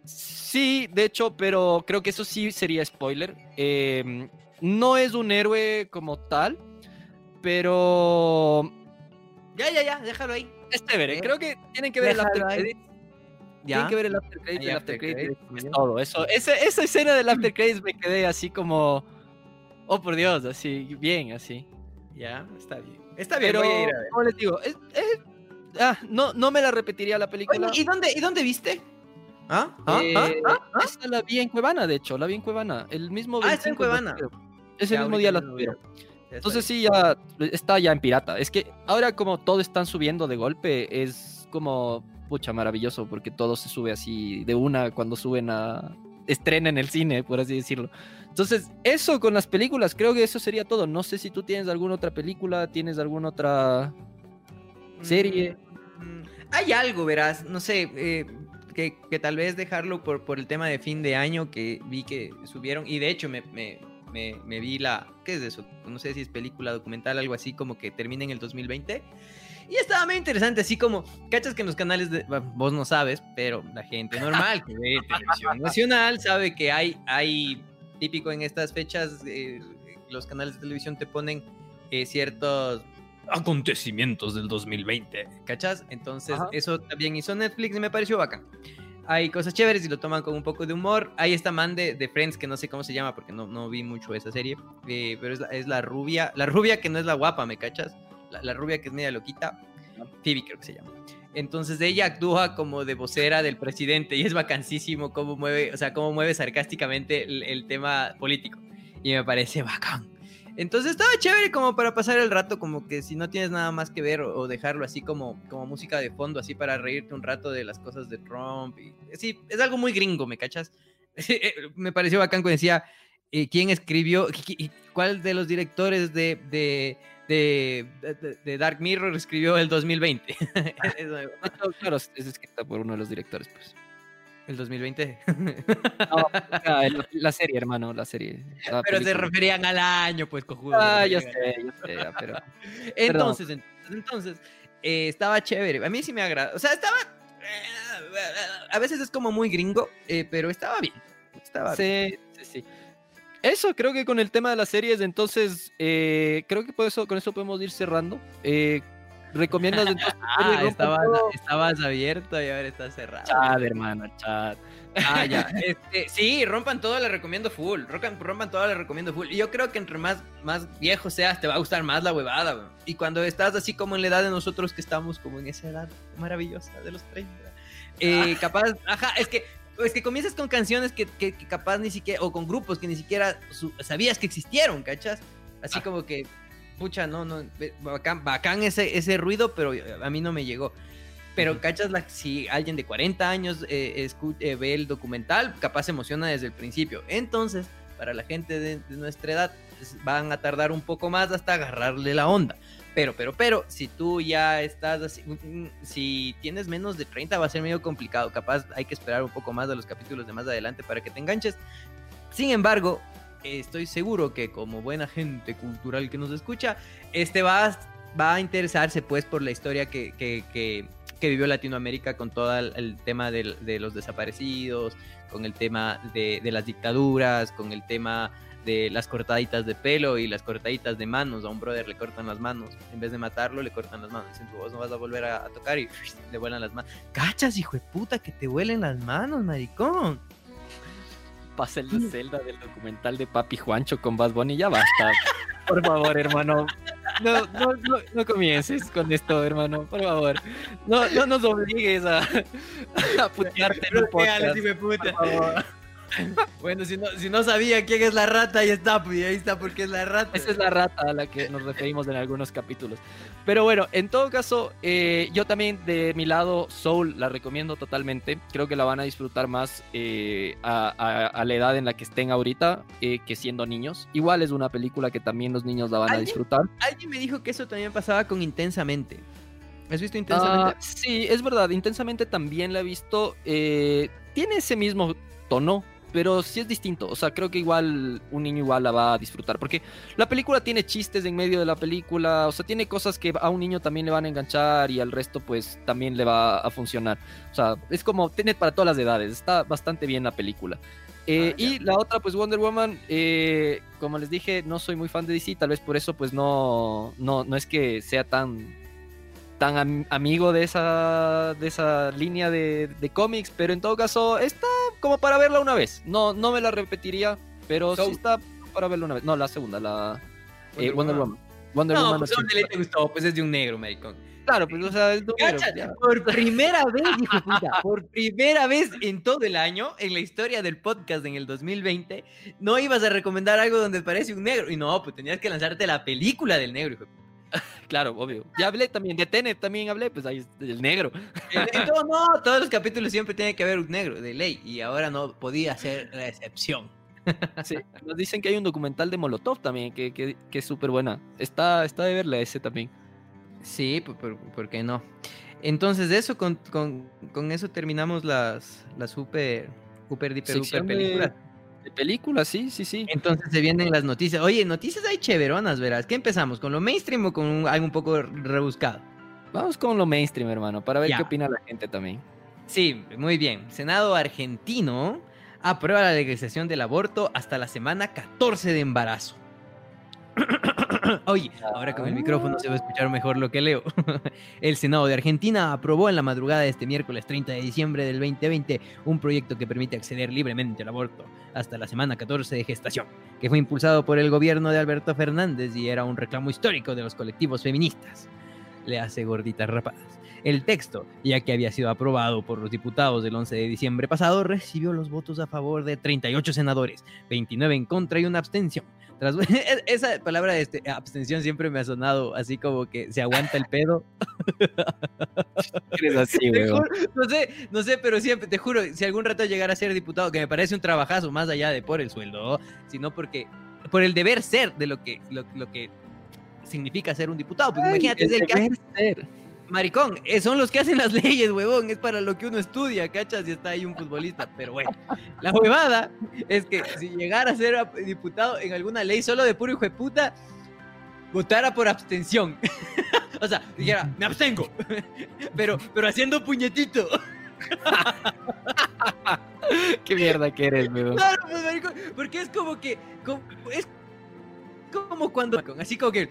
sí, de hecho, pero creo que eso sí sería spoiler. Em, no es un héroe como tal, pero. Ya, ya, ya, déjalo ahí. Es chévere. Creo que tienen que ver el after credits. Tienen que ver el after credits y el after credits. Es todo. Eso, esa, esa escena del after credits me quedé así como. Oh, por Dios, así, bien, así. Ya, está bien. Está bien, pero, voy a ir a ver. Como les digo, es, ah, no, no me la repetiría la película. ¿y, dónde, ¿Y dónde viste? ¿Ah? ¿Ah? ¿Ah? Eh, ¿Ah? Esa la vi en Cuevana, de hecho, la vi en Cuevana. El mismo Ah, está en Cuevana. Ese mismo día la tuvieron. Entonces sí, ya está ya en pirata. Es que ahora como todo están subiendo de golpe, es como, pucha, maravilloso, porque todo se sube así de una cuando suben a... estrena en el cine, por así decirlo. Entonces, eso con las películas, creo que eso sería todo. No sé si tú tienes alguna otra película, tienes alguna otra serie. Mm, hay algo, verás, no sé, eh, que, que, tal vez dejarlo por, por el tema de fin de año que vi que subieron, y de hecho me, me, me, vi la, ¿qué es eso? No sé si es película, documental, algo así como que termina en el 2020. Y estaba muy interesante, así como, cachas que en los canales de, vos no sabes, pero la gente normal que ve televisión nacional sabe que hay, hay típico en estas fechas, eh, los canales de televisión te ponen eh, ciertos acontecimientos del 2020, ¿cachas? Entonces, eso también hizo Netflix y me pareció bacán. Hay cosas chéveres y lo toman con un poco de humor. Hay esta man de, de Friends que no sé cómo se llama porque no, no vi mucho esa serie, eh, pero es la, es la, rubia, la rubia que no es la guapa, ¿me cachas? La, rubia que es media loquita, Phoebe creo que se llama. Entonces ella actúa como de vocera del presidente y es vacancísimo cómo mueve, o sea, cómo mueve sarcásticamente el, el tema político. Y me parece bacán. Entonces estaba chévere como para pasar el rato, como que si no tienes nada más que ver o, dejarlo así como, como música de fondo, así para reírte un rato de las cosas de Trump. Y, sí, es algo muy gringo, ¿me cachas? Eh, me pareció bacán cuando decía eh, quién escribió, cuál de los directores de, de, de, Dark Mirror escribió el 2020. claro, es escrita por uno de los directores, pues. ¿El 2020? No, la, serie, hermano, la serie. pero se referían al año, pues, cojudo. Ah, ya sé, ya sé, pero... entonces, entonces, entonces eh, estaba chévere. A mí sí me agrada. O sea, estaba... Eh, a veces es como muy gringo, eh, pero estaba bien. Estaba sí, sí, sí. Eso, creo que con el tema de las series, entonces, creo que por eso, con eso podemos ir cerrando. Eh, ¿Recomiendas entonces? ah, estabas, estabas, abierto y ahora estás cerrado. Chat, hermano, chat. Ah, ya. Este, sí, rompan todo, le recomiendo full. Rompan, rompan todo, le recomiendo full. Y yo creo que entre más, más viejo seas, te va a gustar más la huevada. Y cuando estás así como en la edad de nosotros que estamos como en esa edad maravillosa de los 30. Eh, ah. capaz, ajá, es que es que comienzas con canciones que, que, capaz ni siquiera, o con grupos que ni siquiera sabías que existieron, ¿cachas? Así ah. como que pucha, no, no, bacán, bacán ese, ese ruido, pero a mí no me llegó. Pero, ¿cachas? La, si alguien de 40 años eh, eh, ve el documental, capaz se emociona desde el principio. Entonces, para la gente de, nuestra edad, van a tardar un poco más hasta agarrarle la onda. Pero, pero, pero, si tú ya estás así, mm, mm, si tienes menos de 30 va a ser medio complicado. Capaz hay que esperar un poco más de los capítulos de más adelante para que te enganches. Sin embargo, estoy seguro que como buena gente cultural que nos escucha, este va, va a interesarse pues por la historia que, que, que, vivió Latinoamérica con todo el, tema de, los desaparecidos, con el tema de, de, las dictaduras, con el tema de las cortaditas de pelo y las cortaditas de manos. A un brother le cortan las manos. En vez de matarlo, le cortan las manos. Dicen, vos no vas a volver a, a tocar y le vuelan las manos. Cachas, hijo de puta, que te vuelen las manos, maricón pasa el de Zelda del documental de Papi Juancho con Bad Bunny, ya basta. Por favor, hermano. No, no, no, comiences con esto, hermano, por favor. No, no nos obligues a, a putearte en el podcast. Por favor. bueno, si no, si no sabía quién es la rata, ahí está, pues, ahí está porque es la rata. Esa es la rata a la que nos referimos en algunos capítulos. Pero bueno, en todo caso, eh, yo también de mi lado, Soul la recomiendo totalmente. Creo que la van a disfrutar más eh, a, la edad en la que estén ahorita eh, que siendo niños. Igual es una película que también los niños la van a disfrutar. Alguien me dijo que eso también pasaba con Intensamente. ¿Has visto Intensamente? Ah, sí, es verdad. Intensamente también la he visto. tiene ese mismo tono, pero sí es distinto. O sea, creo que igual un niño igual la va a disfrutar. Porque la película tiene chistes en medio de la película. O sea, tiene cosas que a un niño también le van a enganchar y al resto pues también le va a funcionar. O sea, es como, tiene para todas las edades. Está bastante bien la película. Eh, ah, y la otra, pues Wonder Woman, eh, como les dije, no soy muy fan de DC, tal vez por eso pues no, no, no es que sea tan tan amigo de esa, de esa línea de, cómics, pero en todo caso está como para verla una vez. No, no me la repetiría, pero sí está para verla una vez. No, la segunda, la eh, Wonder, Woman. Wonder no, Woman. Pues, le te gustó? Pues es de un negro, maricón. Claro, pues o sea, es de un negro, Por primera vez, hijo puta, por primera vez en todo el año, en la historia del podcast en el 2020, no ibas a recomendar algo donde parece un negro. Y no, pues tenías que lanzarte la película del negro, hijo claro, obvio. Ya hablé también de Tenet, también hablé, pues ahí el negro. no, no, todos los capítulos siempre tiene que haber un negro, de ley, y ahora no podía ser la excepción. Sí, nos dicen que hay un documental de Molotov también, que, que, que es súper buena. Está, está de verla ese también. Sí, por, por, qué no? Entonces, eso, con, con, con, eso terminamos las, las super, super, super películas. De películas, sí, sí, sí. Entonces se vienen las noticias. Oye, noticias hay chéveronas, verás. ¿Qué empezamos? ¿Con lo mainstream o con algo un poco rebuscado? Vamos con lo mainstream, hermano, para ver qué opina la gente también. Sí, muy bien. Senado argentino aprueba la legalización del aborto hasta la semana 14 de embarazo. Oye, ahora con el micrófono se va a escuchar mejor lo que leo. El Senado de Argentina aprobó en la madrugada de este miércoles 30 de diciembre del 2020 un proyecto que permite acceder libremente al aborto hasta la semana 14 de gestación, que fue impulsado por el gobierno de Alberto Fernández y era un reclamo histórico de los colectivos feministas. Le hace gorditas rapadas. El texto, ya que había sido aprobado por los diputados del 11 de diciembre pasado, recibió los votos a favor de 38 senadores, 29 en contra y una abstención e-, esa palabra de este, abstención siempre me ha sonado así como que se aguanta el pedo. así, no sé, no sé, pero siempre, te juro, si algún rato llegara a ser diputado, que me parece un trabajazo más allá de por el sueldo, sino porque por el deber ser de lo que, lo, que significa ser un diputado. Porque imagínate, el que ser. Maricón, eh, son los que hacen las leyes, huevón. Es para lo que uno estudia, ¿cachas? Y está ahí un futbolista. Pero bueno, la huevada es que si llegara a ser diputado en alguna ley solo de puro hijo de puta, votara por abstención. o sea, dijera, me abstengo. pero, pero haciendo puñetito. Qué mierda que eres, huevón. Claro, pues, maricón, porque es como que. es como cuando. Así como que.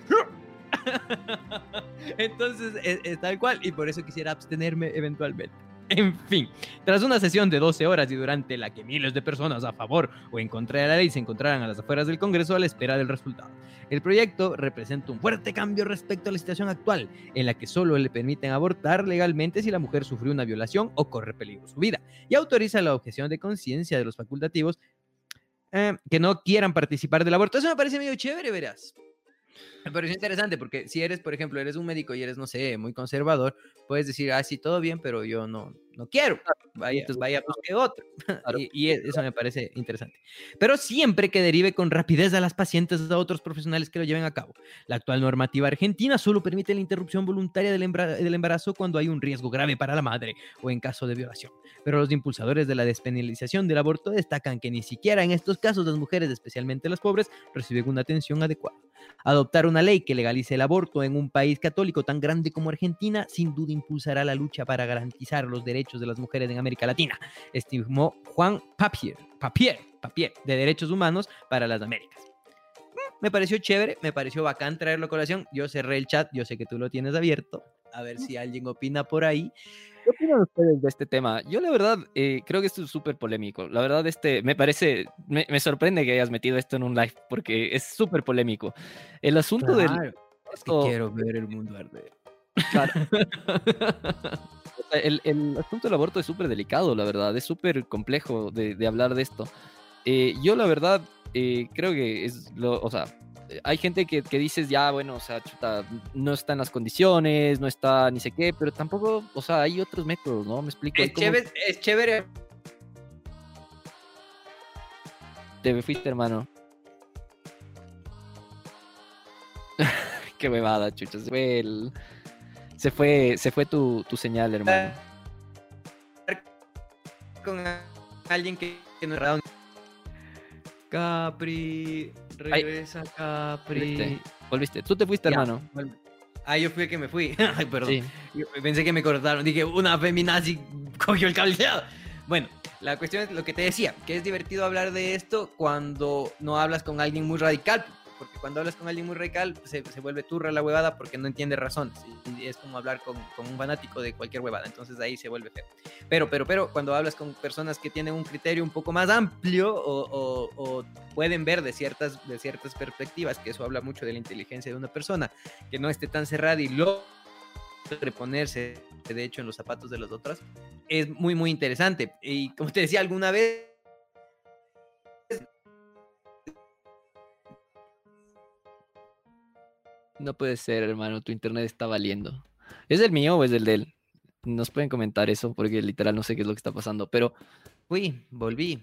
Entonces, es, tal cual, y por eso quisiera abstenerme eventualmente. En fin, tras una sesión de 12 horas y durante la que miles de personas a favor o en contra de la ley se encontraran a las afueras del Congreso a la espera del resultado. El proyecto representa un fuerte cambio respecto a la situación actual, en la que solo le permiten abortar legalmente si la mujer sufrió una violación o corre peligro su vida, y autoriza la objeción de conciencia de los facultativos eh, que no quieran participar del aborto. Eso me parece medio chévere, verás. Me pareció interesante porque si eres, por ejemplo, eres un médico y eres, no sé, muy conservador, puedes decir, ah, sí, todo bien, pero yo no, no quiero. Vaya, entonces vaya, busque otro. y, e, eso me parece interesante. Pero siempre que derive con rapidez a las pacientes a otros profesionales que lo lleven a cabo. La actual normativa argentina solo permite la interrupción voluntaria del, del embarazo cuando hay un riesgo grave para la madre o en caso de violación. Pero los impulsadores de la despenalización del aborto destacan que ni siquiera en estos casos las mujeres, especialmente las pobres, reciben una atención adecuada. Adoptar una ley que legalice el aborto en un país católico tan grande como Argentina sin duda impulsará la lucha para garantizar los derechos de las mujeres en América Latina, estimó Juan Papier, Papier, Papier de Derechos Humanos para las Américas. Mm, me pareció chévere, me pareció bacán traerlo a colación. Yo cerré el chat, yo sé que tú lo tienes abierto. A ver si alguien opina por ahí. ¿Qué opinan ustedes de este tema? Yo la verdad eh, creo que esto es súper polémico. La verdad este me parece, me, sorprende que hayas metido esto en un live porque es súper polémico. El asunto del... Es que quiero ver el mundo arder. el, el, asunto del aborto es súper delicado, la verdad, es súper complejo de, de, hablar de esto. Eh, yo, la verdad, eh, creo que es lo, o sea, hay gente que, que dices, ya, bueno, o sea, chuta, no está en las condiciones, no está ni sé qué, pero tampoco, o sea, hay otros métodos, ¿no? Me explico. Es, chévere, es chévere. Te fuiste, hermano. qué huevada, chucha. Se fue, el... se fue, se fue tu, tu señal, hermano. Con alguien que, que no Capri, regresa Ay. Capri. Volviste. Volviste. Tú te fuiste, ya, hermano. Ah, yo fui el que me fui. Ay, perdón. Sí. Pensé que me cortaron. Dije, una feminazi cogió el cableado. Bueno, la cuestión es lo que te decía, que es divertido hablar de esto cuando no hablas con alguien muy radical, porque cuando hablas con alguien muy radical pues, se, se, vuelve turra la huevada porque no entiende razones. Y, y es como hablar con, con, un fanático de cualquier huevada, entonces ahí se vuelve feo. Pero, pero, pero, cuando hablas con personas que tienen un criterio un poco más amplio o, o, o pueden ver de ciertas, de ciertas perspectivas, que eso habla mucho de la inteligencia de una persona, que no esté tan cerrada y lo reponerse de hecho en los zapatos de los otros es muy muy interesante y como te decía alguna vez No puede ser, hermano, tu internet está valiendo. ¿Es el mío o es el de él? Nos pueden comentar eso porque literal no sé qué es lo que está pasando, pero... Uy, volví.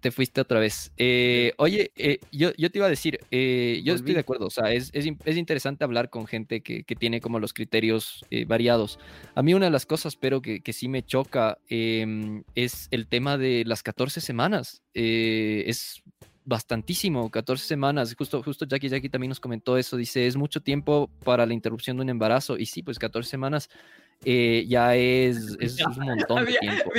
Te fuiste otra vez. Eh, oye, eh, yo, yo, te iba a decir, eh, yo volví. estoy de acuerdo, o sea, es, es, es interesante hablar con gente que, que, tiene como los criterios variados. A mí una de las cosas, pero que, que sí me choca, em, es el tema de las 14 semanas. Es bastantísimo, 14 semanas. Justo, justo Jackie Jackie también nos comentó eso. Dice, es mucho tiempo para la interrupción de un embarazo. Y sí, pues 14 semanas eh, ya es, es, es, un montón de tiempo.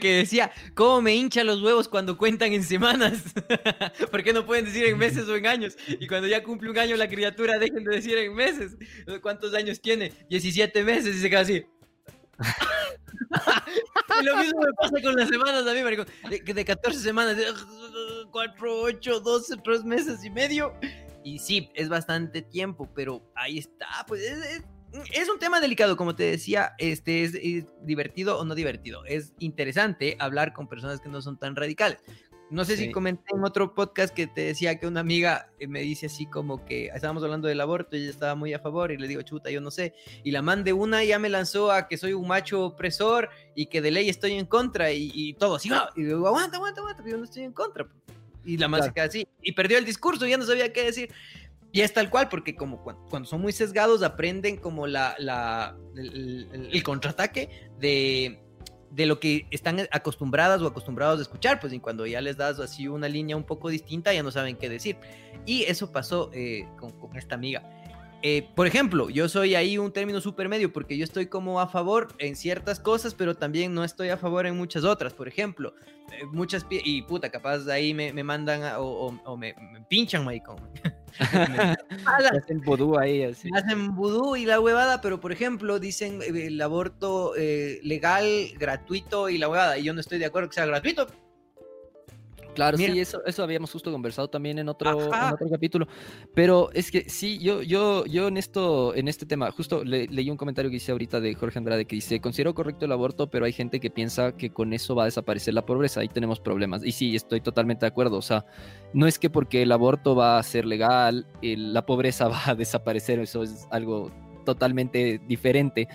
que decía, ¿cómo me hincha los huevos cuando cuentan en semanas? ¿Por qué no pueden decir en meses o en años? Y cuando ya cumple un año la criatura, dejen de decir en meses. ¿Cuántos años tiene? 17 meses y se queda así. y lo mismo me pasa con las semanas a mí, marico. De, de 14 semanas, 4, 8, 12, 3 meses y medio. Y sí, es bastante tiempo, pero ahí está, pues es, es, es un tema delicado, como te decía, este es, es, divertido o no divertido. Es interesante hablar con personas que no son tan radicales. No sé sí. si comenté en otro podcast que te decía que una amiga eh, me dice así como que estábamos hablando del aborto y ella estaba muy a favor y le digo, chuta, yo no sé. Y la man de una ya me lanzó a que soy un macho opresor y que de ley estoy en contra y, y todo así. ¡ah! Y digo, aguanta, aguanta, aguanta, yo no estoy en contra. Y la man claro. se queda así. Y perdió el discurso, ya no sabía qué decir. Y es tal cual, porque como cuando, cuando son muy sesgados aprenden como la, la el, el, el contraataque de de lo que están acostumbradas o acostumbrados a escuchar, pues y cuando ya les das así una línea un poco distinta ya no saben qué decir. Y eso pasó eh, con, con, esta amiga. Eh, por ejemplo, yo soy ahí un término super medio porque yo estoy como a favor en ciertas cosas, pero también no estoy a favor en muchas otras. Por ejemplo, eh, muchas y puta, capaz de ahí me, me mandan a, o, o, o, me, me pinchan, maricón. hacen vudú ahí, así. Hacen vudú y la huevada, pero por ejemplo, dicen eh, el aborto eh, legal, gratuito y la huevada. Y yo no estoy de acuerdo que sea gratuito. Claro, Mira. sí, eso, eso habíamos justo conversado también en otro, en otro capítulo. Pero es que sí, yo, yo, yo en esto, en este tema, justo le, leí un comentario que hice ahorita de Jorge Andrade que dice, considero correcto el aborto, pero hay gente que piensa que con eso va a desaparecer la pobreza. Ahí tenemos problemas. Y sí, estoy totalmente de acuerdo. O sea, no es que porque el aborto va a ser legal, el, la pobreza va a desaparecer. Eso es algo totalmente diferente.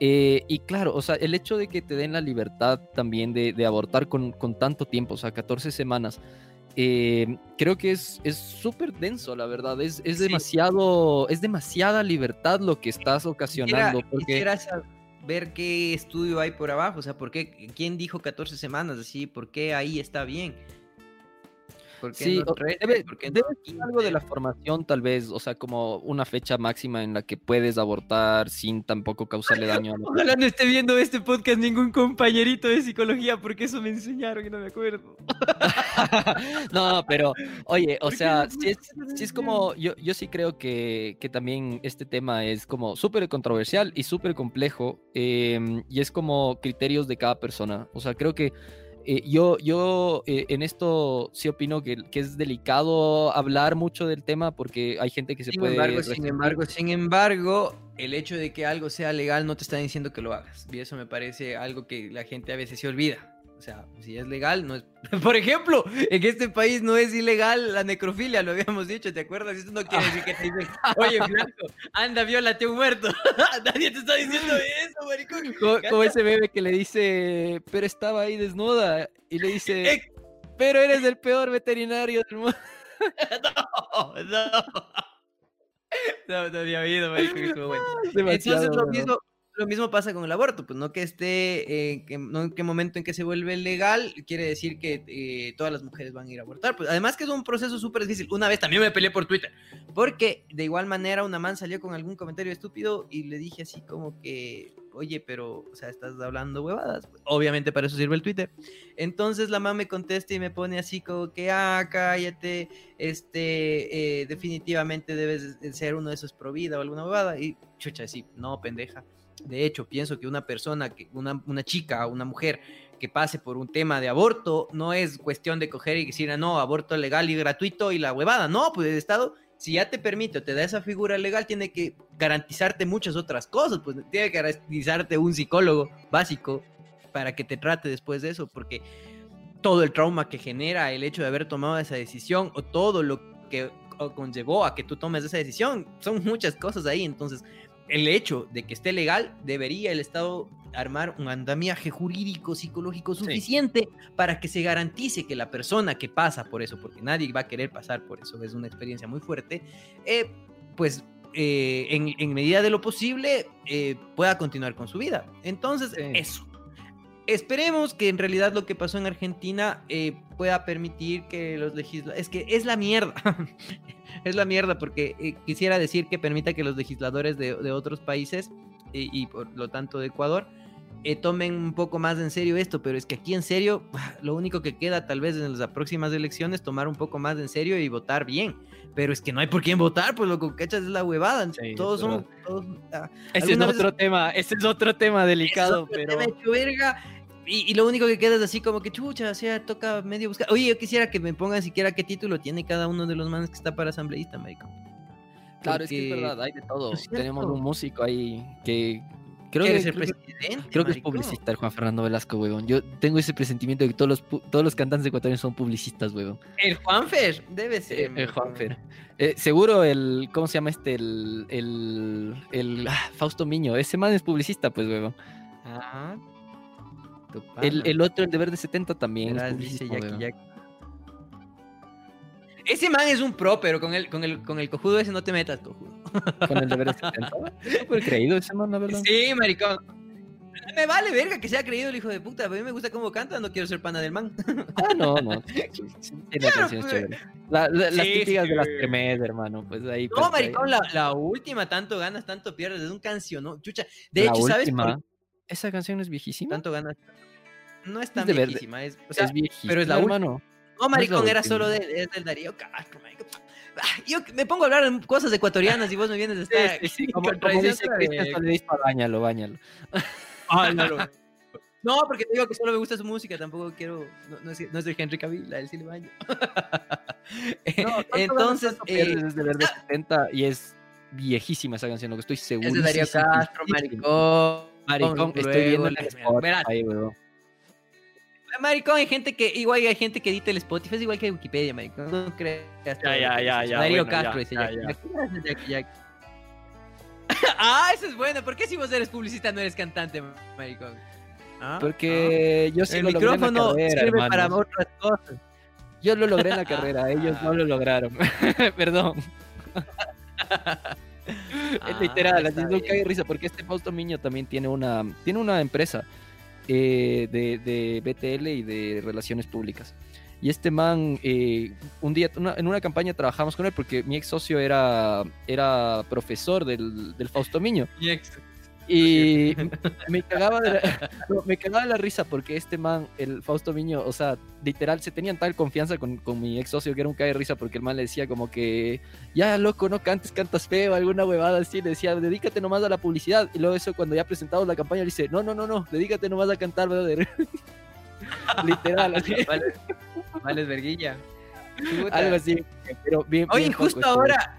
Eh, y claro, o sea, el hecho de que te den la libertad también de, de abortar con, con, tanto tiempo, o sea, 14 semanas, eh, creo que es súper denso, la verdad. Es, es sí. demasiado, es demasiada libertad lo que estás ocasionando. Quisiera, porque... quisiera ver qué estudio hay por abajo, o sea, ¿por qué, ¿quién dijo 14 semanas? Así, ¿por qué ahí está bien? Sí, no debe, debe ser algo de la formación, tal vez, o sea, como una fecha máxima en la que puedes abortar sin tampoco causarle daño a la Ojalá no esté viendo este podcast ningún compañerito de psicología, porque eso me enseñaron y no me acuerdo. no, pero, oye, o sea, si es, si es como, yo, yo sí creo que, que también este tema es como súper controversial y súper complejo, eh, y es como criterios de cada persona. O sea, creo que eh, yo, yo eh, en esto sí opino que, que, es delicado hablar mucho del tema porque hay gente que se sin puede... Embargo, sin embargo, sin embargo, el hecho de que algo sea legal no te está diciendo que lo hagas. Y eso me parece algo que la gente a veces se olvida. O sea, si es legal, no es... Por ejemplo, en este país no es ilegal la necrofilia, lo habíamos dicho, ¿te acuerdas? Esto no quiere decir que te dicen, oye, flaco, anda, viólate un muerto. Nadie te está diciendo eso, maricón. Como, como, ese bebé que le dice, pero estaba ahí desnuda, y le dice, eh. pero eres el peor veterinario del mundo. no, no. No, no había oído, maricón. Entonces, lo mismo, lo mismo pasa con el aborto, pues no que esté, eh, que, no en qué momento en que se vuelve legal, quiere decir que eh, todas las mujeres van a ir a abortar. Pues además que es un proceso súper difícil. Una vez también me peleé por Twitter, porque de igual manera una man salió con algún comentario estúpido y le dije así como que, oye, pero, o sea, estás hablando huevadas. Obviamente para eso sirve el Twitter. Entonces la man me contesta y me pone así como que, ah, cállate, este, eh, definitivamente debes ser uno de esos pro vida o alguna huevada. Y chucha, sí, no, pendeja. De hecho, pienso que una persona, que una, una chica, una mujer que pase por un tema de aborto, no es cuestión de coger y decir, ah, no, aborto legal y gratuito y la huevada. No, pues el Estado, si ya te permite o te da esa figura legal, tiene que garantizarte muchas otras cosas. Pues tiene que garantizarte un psicólogo básico para que te trate después de eso, porque todo el trauma que genera el hecho de haber tomado esa decisión o todo lo que conllevó a que tú tomes esa decisión, son muchas cosas ahí. Entonces, el hecho de que esté legal, debería el Estado armar un andamiaje jurídico, psicológico suficiente sí. para que se garantice que la persona que pasa por eso, porque nadie va a querer pasar por eso, es una experiencia muy fuerte, eh, pues eh, en, en, medida de lo posible eh, pueda continuar con su vida. Entonces, sí. eso. Esperemos que en realidad lo que pasó en Argentina eh, pueda permitir que los legisladores... Es que es la mierda. es la mierda porque eh, quisiera decir que permita que los legisladores de, de otros países y por lo tanto de Ecuador eh, tomen un poco más en serio esto, pero es que aquí en serio lo único que queda tal vez en las próximas elecciones tomar un poco más en serio y votar bien, pero es que no hay por quién votar, pues lo que cachas es la huevada, sí, todos son... Todos, ah, ese es otro vez... tema, ese es otro tema delicado, otro pero... Tema y, y, lo único que queda es así como que chucha, o sea, toca medio buscar. Oye, yo quisiera que me pongan siquiera qué título tiene cada uno de los manes que está para asambleísta, marico. Claro, Porque... es que es verdad, hay de todo. ¿No Tenemos un músico ahí que creo que, el presidente, creo que es publicista el Juan Fernando Velasco, huevón. Yo tengo ese presentimiento de que todos los, todos los cantantes ecuatorianos son publicistas, huevón. El Juanfer, debe ser. Eh, el Juanfer. Eh, seguro el, ¿cómo se llama este? El, el, el ah, Fausto Miño. Ese man es publicista, pues, huevón. Ah, el, el, otro, el de Verde 70 también. Dice Jackie, Jackie. Ese man es un pro, pero con el, con el, con el cojudo ese no te metas, cojudo. Con el de Verde 70. Súper creído ese man, la verdad. Sí, maricón. Me vale verga que sea creído el hijo de puta. A mí me gusta cómo canta, no quiero ser pana del man. Ah, no, no. Tiene claro, canciones pues. chéveres. La, la, sí, las típicas sí. de las tremes, hermano. Pues ahí. No, maricón, la, la, última, tanto ganas, tanto pierdes. Es un canción, ¿no? Chucha. De hecho, ¿sabes? Esa canción es viejísima. Tanto ganas. No es tan es viejísima, es, o sea, es viejísima, pero es la hermano. No, maricón, no era solo de, es del Darío Castro, maricón. Yo me pongo a hablar en cosas ecuatorianas y vos me vienes de estar. Sí, sí, sí. Como, como dice Cristian de... bañalo, bañalo. Ah, no, porque te digo que solo me gusta su música, tampoco quiero. No, no, es, no soy Henry Cavill, a él sí le baño. No, Entonces. Eh, es de Verde 70 y es viejísima esa canción, lo que estoy seguro. Es de Darío Castro, maricón. Maricón, estoy viendo el Spotify, weón. Maricón, hay gente que, igual hay gente que edita el Spotify, es igual que Wikipedia, maricón. No creas. Ya, ya, ya, ya. Darío bueno, Castro dice ya, ya, ya. ah, eso es bueno. ¿Por qué si vos eres publicista no eres cantante, maricón? ¿Ah? Porque ah. yo sí el lo micrófono logré en la carrera, sirve hermanos. para otras cosas. Yo lo logré en la carrera, ellos no lo lograron. Perdón. es literal, así no cae risa, porque este Fausto Miño también tiene una, tiene una empresa eh, de, de, BTL y de relaciones públicas. Y este man, eh, un día, una, en una campaña trabajamos con él porque mi ex socio era, era profesor del, del Fausto Miño. Mi ex. Y me cagaba, de la, no, me cagaba de la risa porque este man, el Fausto Miño, o sea, literal, se tenían tal confianza con, con mi ex socio que era un cae de risa porque el man le decía como que, ya loco, no cantes, cantas feo, alguna huevada así, le decía, dedícate nomás a la publicidad. Y luego eso cuando ya presentamos la campaña le dice, no, no, no, no, dedícate nomás a cantar, brother. Literal, así. Vale, vales verguilla. Algo así. Pero bien, Oye, bien justo poco, ahora,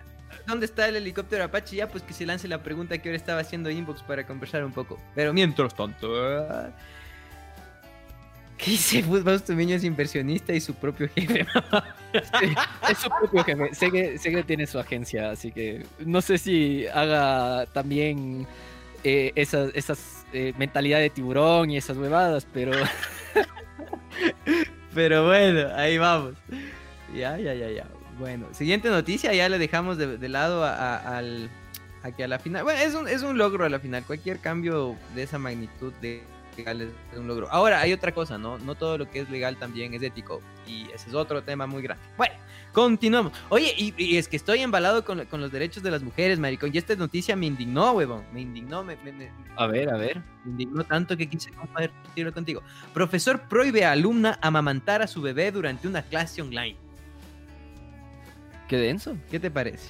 ¿dónde está el helicóptero Apache? Ya, pues que se lance la pregunta que ahora estaba haciendo inbox para conversar un poco. Pero mientras tanto. ah, ¿Qué dice Fútbol Niño es inversionista y su propio jefe? Es su propio jefe. Sé que tiene su agencia, así que no sé si haga también eh, esas, esas eh, mentalidad de tiburón y esas huevadas, pero Pero bueno, ahí vamos. Ya, ya, ya, ya. Bueno, siguiente noticia, ya le dejamos de, de lado a, a- al, a que a la final. Bueno, es un, es un logro a la final. Cualquier cambio de esa magnitud de legal es, un logro. Ahora, hay otra cosa, ¿no? No todo lo que es legal también es ético. Y ese es otro tema muy grande. Bueno, continuamos. Oye, y, y es que estoy embalado con, con los derechos de las mujeres, maricón. Y esta noticia me indignó, huevón. Me indignó, me, me- me- a ver, a ver. me indignó tanto que quise compartirlo contigo. Profesor prohíbe a alumna amamantar a su bebé durante una clase online. Qué denso. ¿Qué te parece?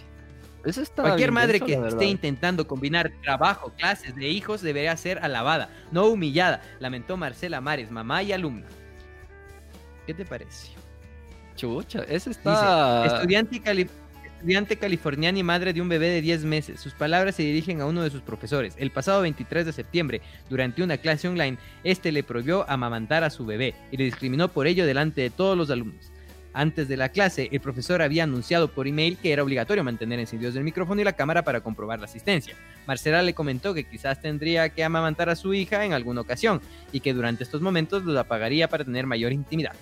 Eso está Cualquier madre denso, que esté intentando combinar trabajo, clases de hijos debería ser alabada, no humillada, lamentó Marcela Mares, mamá y alumna. ¿Qué te parece? Chucha, Dice, está. estudiante, cali- estudiante californiana y madre de un bebé de 10 meses. Sus palabras se dirigen a uno de sus profesores. El pasado 23 de septiembre, durante una clase online, este le prohibió amamantar a su bebé y le discriminó por ello delante de todos los alumnos. Antes de la clase, el profesor había anunciado por email que era obligatorio mantener encendidos el micrófono y la cámara para comprobar la asistencia. Marcela le comentó que quizás tendría que amamantar a su hija en alguna ocasión y que durante estos momentos los apagaría para tener mayor intimidad.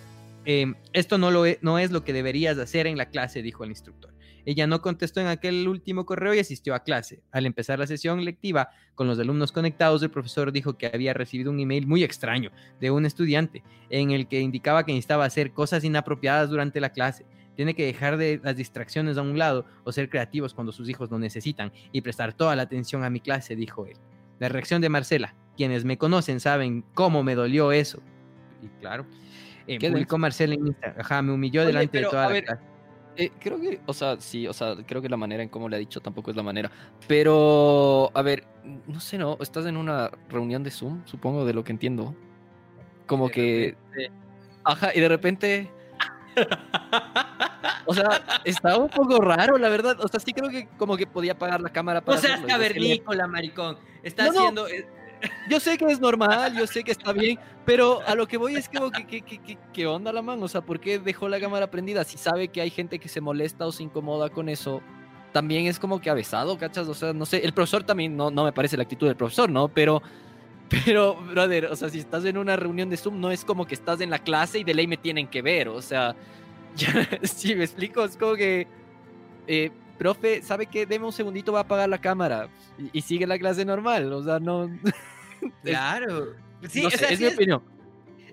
Eh, esto no, lo e- no es lo que deberías hacer en la clase, dijo el instructor. Ella no contestó en aquel último correo y asistió a clase. Al empezar la sesión lectiva con los alumnos conectados, el profesor dijo que había recibido un email muy extraño de un estudiante en el que indicaba que necesitaba hacer cosas inapropiadas durante la clase. Tiene que dejar de las distracciones a un lado o ser creativos cuando sus hijos lo necesitan y prestar toda la atención a mi clase, dijo él. La reacción de Marcela, quienes me conocen saben cómo me dolió eso. Y claro, eh, publicó Marcela en Instagram, ajá, me humilló Oye, delante de toda la ver, clase. Eh, creo que, o sea, sí, o sea, creo que la manera en cómo le ha dicho tampoco es la manera. Pero, a ver, no sé, ¿no? Estás en una reunión de Zoom, supongo, de lo que entiendo. Como De que, repente- ajá, y de repente... O sea, estaba un poco raro, la verdad. O sea, sí creo que como que podía apagar la cámara para No seas hacerlo y decirle, cavernícola, maricón. Está No, haciendo... eh, Yo sé que es normal, yo sé que está bien, pero a lo que voy es que, que, que, que- ¿qué onda la man? O sea, ¿por qué dejó la cámara prendida? Si sabe que hay gente que se molesta o se incomoda con eso, también es como que avesado, ¿cachas? O sea, no sé, el profesor también, no, no me parece la actitud del profesor, ¿no? Pero, pero, brother, o sea, si estás en una reunión de Zoom, no es como que estás en la clase y de ley me tienen que ver, o sea, si me explico, es como que, eh, profe, ¿sabe qué? Deme un segundito, va a apagar la cámara y, y sigue la clase normal, o sea, no... Claro. Sí, no o sea, es sí mi es- opinión.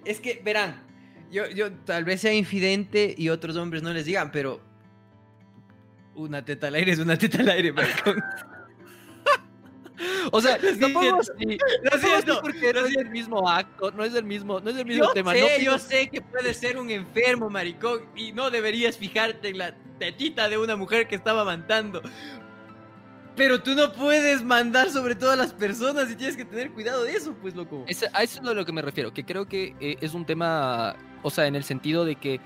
Es que, verán, yo, yo tal vez sea infidente y otros hombres no les digan, pero una teta al aire es una teta al aire, maricón. O sea, siento. así, Lo tampoco así siento, porque no es el mismo acto, no es el mismo, no es el mismo Yo tema. sé, no yo sé que puedes ser un enfermo, maricón, y no deberías fijarte en la tetita de una mujer que estaba amantando. Pero tú no puedes mandar sobre todas las personas y tienes que tener cuidado de eso, pues, loco. Ese- a eso es a lo que me refiero, que creo que eh, es un tema, o sea, en el sentido de que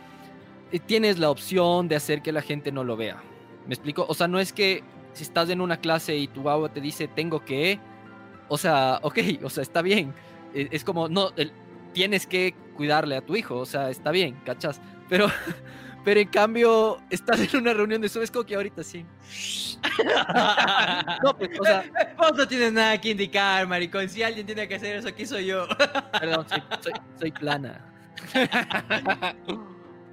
eh, tienes la opción de hacer que la gente no lo vea. ¿Me explico? O sea, no es que si estás en una clase y tu guagua te dice tengo que, o sea, ok, o sea, está bien. Eh, Es como, no, el- tienes que cuidarle a tu hijo, o sea, está bien, ¿cachas? Pero, pero en cambio, estás en una reunión de Zoom, es como que ahorita sí. No, pues, o sea, Vos no tienes nada que indicar, maricón. Si alguien tiene que hacer eso, aquí soy yo. perdón, soy, soy, soy plana.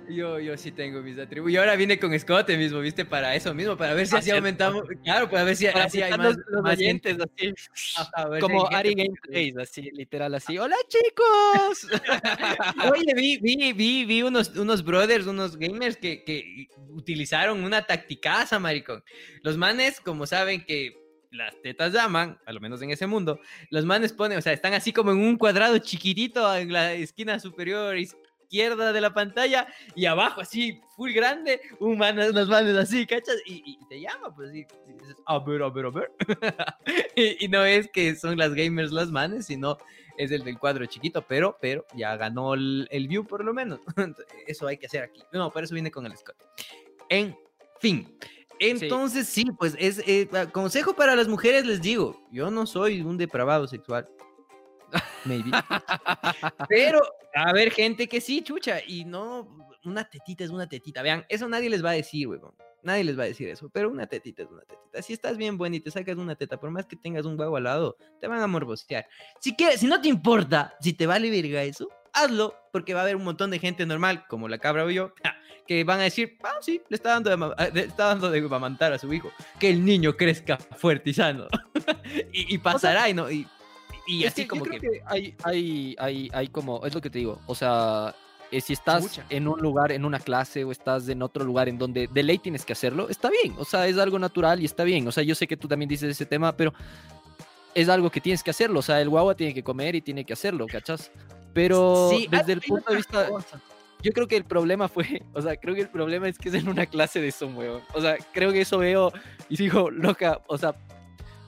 Yo, yo sí tengo mis atributos. Y ahora vine con escote mismo, ¿viste? Para eso mismo, para ver si Ah, así aumentamos. Claro, para ver si Para así hay más, los, más oyentes, así. Ajá, Como Ari gente Game que- Plays, así, literal, así. ¡Hola, chicos! Oye, vi, vi, vi, vi unos, unos brothers, unos gamers que, que utilizaron una tacticaza, maricón. Los manes, como saben que las tetas llaman, a lo menos en ese mundo, los manes ponen, o sea, están así como en un cuadrado chiquitito en la esquina superior izquierda de la pantalla y abajo así, full grande, un man, unos manes así, ¿cachas? Y, y te llama, pues sí. y dices, A ver, a ver, a ver. y, y no es que son las gamers las manes, sino es el del cuadro chiquito, pero, pero ya ganó el, el view por lo menos. Eso hay que hacer aquí. No, por eso viene con el Scott. En fin. Entonces, sí, pues es eh, consejo para las mujeres, les digo, yo no soy un depravado sexual. Maybe. Pero, a ver, gente que sí, chucha, y no, una tetita es una tetita. Vean, eso nadie les va a decir, weón. Nadie les va a decir eso, pero una tetita es una tetita. Si estás bien buena y te sacas una teta, por más que tengas un huevo al lado, te van a morbosear. Si, quieres, si no te importa, si te vale verga eso, hazlo, porque va a haber un montón de gente normal, como la cabra o yo, que van a decir, ah, sí, le está dando de, eh, está dando de amamantar a su hijo. Que el niño crezca fuerte y sano. y, pasará y no... Y, y así como que... hay, hay, hay, hay como, es lo que te digo, o sea, eh, si estás en un lugar, en una clase o estás en otro lugar en donde de ley tienes que hacerlo, está bien, o sea, es algo natural y está bien, o sea, yo sé que tú también dices ese tema, pero es algo que tienes que hacerlo, o sea, el guagua tiene que comer y tiene que hacerlo, ¿cachas? Pero desde el punto de vista... Yo creo que el problema fue, o sea, creo que el problema es que es en una clase de Zoom, weón. O sea, creo que eso veo y digo, loca, o sea,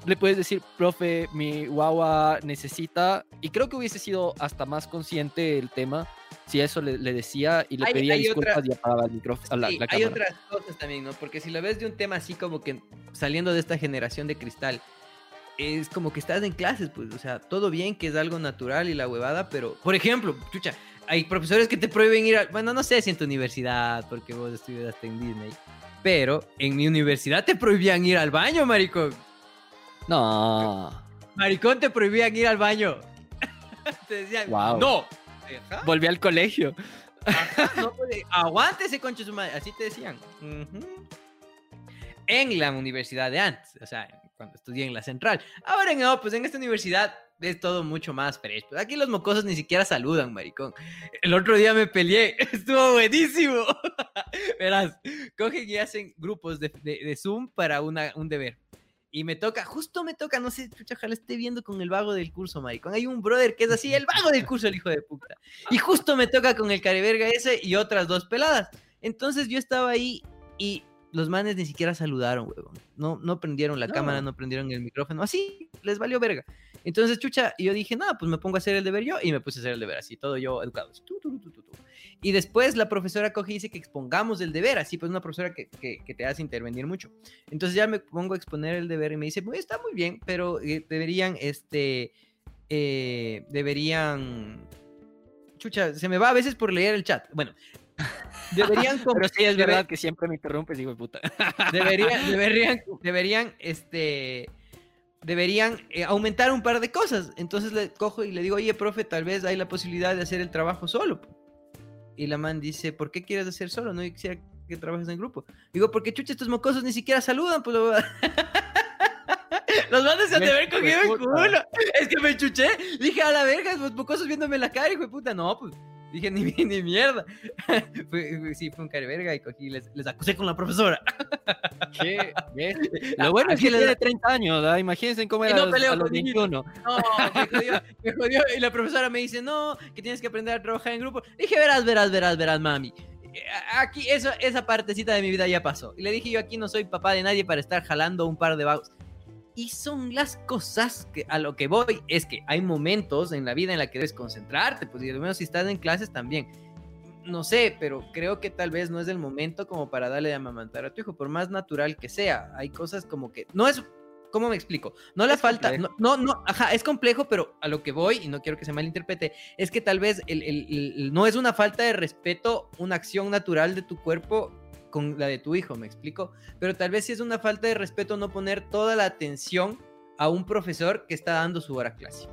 le puedes decir, profe, mi guagua necesita, y creo que hubiese sido hasta más consciente el tema si eso le, decía y le pedía disculpas y apagaba el micrófono. Sí, hay otras cosas también, ¿no? Porque si lo ves de un tema así como que saliendo de esta generación de cristal, es como que estás en clases, pues, o sea, todo bien, que es algo natural y la huevada, pero, por ejemplo, chucha, hay profesores que te prohíben ir a, bueno, no sé si en tu universidad, porque vos estudiaste en Disney, pero en mi universidad te prohibían ir al baño, maricón. No. Maricón, te prohibían ir al baño. te decían, no. Volví al colegio. no aguántese, concho su madre. Así te decían. En la universidad de antes, o sea, cuando estudié en la central. Ahora no, pues en esta universidad es todo mucho más fresh. Pues aquí los mocosos ni siquiera saludan, maricón. El otro día me peleé, estuvo buenísimo. Verás, cogen y hacen grupos de, de Zoom para una, un deber. Y me toca, justo me toca, no sé, ojalá esté viendo con el vago del curso, maricón. Hay un brother que es así, el vago del curso, el hijo de puta. Y justo me toca con el careverga ese y otras dos peladas. Entonces yo estaba ahí y los manes ni siquiera saludaron, huevón. No, no prendieron la cámara, no prendieron el micrófono. Así, les valió verga. Entonces, chucha, yo dije, nada, pues me pongo a hacer el deber yo y me puse a hacer el deber así, todo yo educado. y después la profesora coge y dice que expongamos el deber, así pues una profesora que, que, te hace intervenir mucho. Entonces ya me pongo a exponer el deber y me dice, pues está muy bien, pero eh, deberían, este, eh, deberían... Chucha, se me va a veces por leer el chat. Bueno, Deberían. Pero sí, es verdad que siempre me interrumpes, hijo de puta. Deberían, deberían, deberían, este. Deberían eh, aumentar un par de cosas. Entonces le cojo y le digo, oye, profe, tal vez hay la posibilidad de hacer el trabajo solo. Y la man dice, ¿por qué quieres hacer solo? No quisiera que trabajes en grupo. Digo, porque chucha, estos mocosos ni siquiera saludan, pues. Los mandes a ver cogido el culo. Es que me chuché. Dije, a la verga, los mocosos viéndome la cara, hijo de puta. No, pues. Dije, ni, ni mierda. sí, fue un cariberga y cogí, les, les acusé con la profesora. ¿Qué? Lo bueno es que le de 30 años, ¿verdad? imagínense cómo era no a los 21. No, me jodió, me jodió. Y la profesora me dice, no, que tienes que aprender a trabajar en grupo. Dije, verás, verás, verás, verás, mami. Aquí, eso, esa partecita de mi vida ya pasó. Y le dije, yo aquí no soy papá de nadie para estar jalando un par de vagos. Y son las cosas que a lo que voy es que hay momentos en la vida en la que debes concentrarte, pues y al menos si estás en clases también. No sé, pero creo que tal vez no es el momento como para darle de amamantar a tu hijo, por más natural que sea. Hay cosas como que no es ¿Cómo me explico? No le falta, no, no, no, ajá, es complejo, pero a lo que voy, y no quiero que se malinterprete, es que tal vez el, no es una falta de respeto, una acción natural de tu cuerpo con la de tu hijo, ¿me explico? Pero tal vez sí es una falta de respeto no poner toda la atención a un profesor que está dando su hora clase.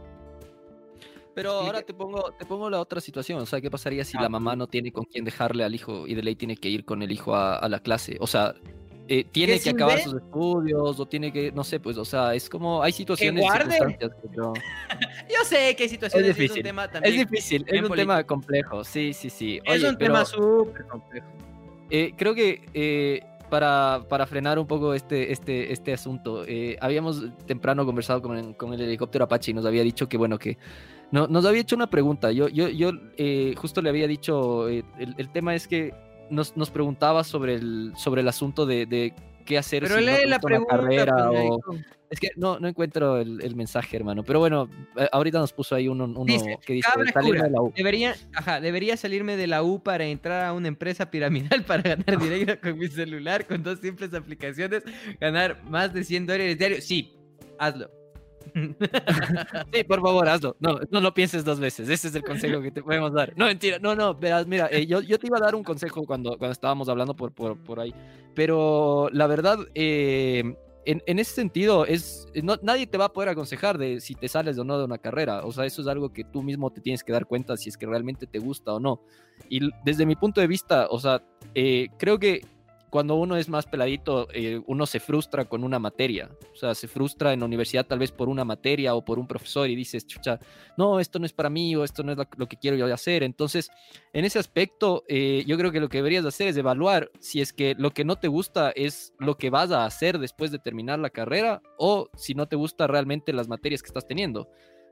Pero ahora te pongo, te pongo la otra situación, o sea, ¿qué pasaría si la mamá no tiene con quién dejarle al hijo y de ley tiene que ir con el hijo a, la clase? O sea, eh, tiene que acabar sus estudios o tiene que, no sé, pues, o sea, es como, hay situaciones... yo... yo... sé que hay situaciones, es, difícil, es un tema también... Es difícil, es un tema complejo, sí, sí, sí. es un tema súper complejo. Eh, creo que eh, para, para, frenar un poco este, este, este asunto, eh, habíamos temprano conversado con con el, helicóptero Apache y nos había dicho que, bueno, que no, nos había hecho una pregunta. Yo, yo, yo justo le había dicho, el, tema es que nos, nos, preguntaba sobre el, sobre el asunto de qué hacer Pero si lee la pregunta. carrera o... Es que no, no encuentro el, el mensaje, hermano. Pero bueno, eh, ahorita nos puso ahí uno, uno Dice, que dice cabra salir cura, de la U. Debería, ajá, debería salirme de la U para entrar a una empresa piramidal para ganar dinero con mi celular, con dos simples aplicaciones, ganar más de 100 dólares diarios. Sí, hazlo. Sí, por favor, hazlo. No, no lo pienses dos veces. Ese es el consejo que te podemos dar. No, mentira. No, no, mira, eh, yo, yo te iba a dar un consejo cuando, cuando estábamos hablando por, por, por ahí. Pero la verdad, eh, en, en ese sentido, es, no, nadie te va a poder aconsejar de si te sales o no de una carrera. O sea, eso es algo que tú mismo te tienes que dar cuenta si es que realmente te gusta o no. Y desde mi punto de vista, o sea, eh, creo que cuando uno es más peladito, eh, uno se frustra con una materia. O sea, se frustra en la universidad tal vez por una materia o por un profesor y dices, chucha, no, esto no es para mí o esto no es lo, que quiero yo hacer. Entonces, en ese aspecto, eh, yo creo que lo que deberías hacer es evaluar si es que lo que no te gusta es lo que vas a hacer después de terminar la carrera o si no te gusta realmente las materias que estás teniendo.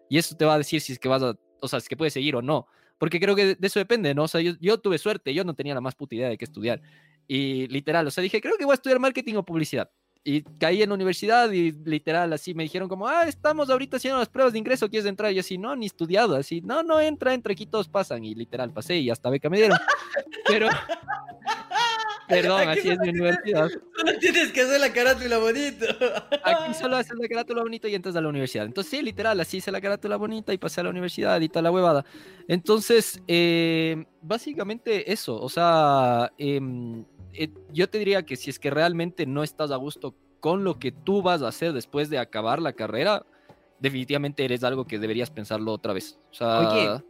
Y eso te va a decir si es que vas a, o sea, si es que puedes seguir o no. Porque creo que de, eso depende, ¿no? O sea, yo, yo tuve suerte, yo no tenía la más puta idea de qué estudiar. Y literal, o sea, dije, creo que voy a estudiar marketing o publicidad. Y caí en la universidad y literal, así me dijeron como, ah, estamos ahorita haciendo las pruebas de ingreso, ¿quieres entrar? Y yo así, no, ni estudiado, así, no, no, entra, entra, aquí todos pasan. Y literal, pasé y hasta beca me dieron. Pero, perdón, Aquí así es mi universidad. Solo tienes que hacer la carátula bonito. Aquí solo haces la carátula bonita y entras a la universidad. Entonces, sí, literal, así hice la carátula bonita y pasé a la universidad y tal la huevada. Entonces, eh, básicamente eso. O sea, em, eh, yo te diría que si es que realmente no estás a gusto con lo que tú vas a hacer después de acabar la carrera, definitivamente eres algo que deberías pensarlo otra vez. Oye.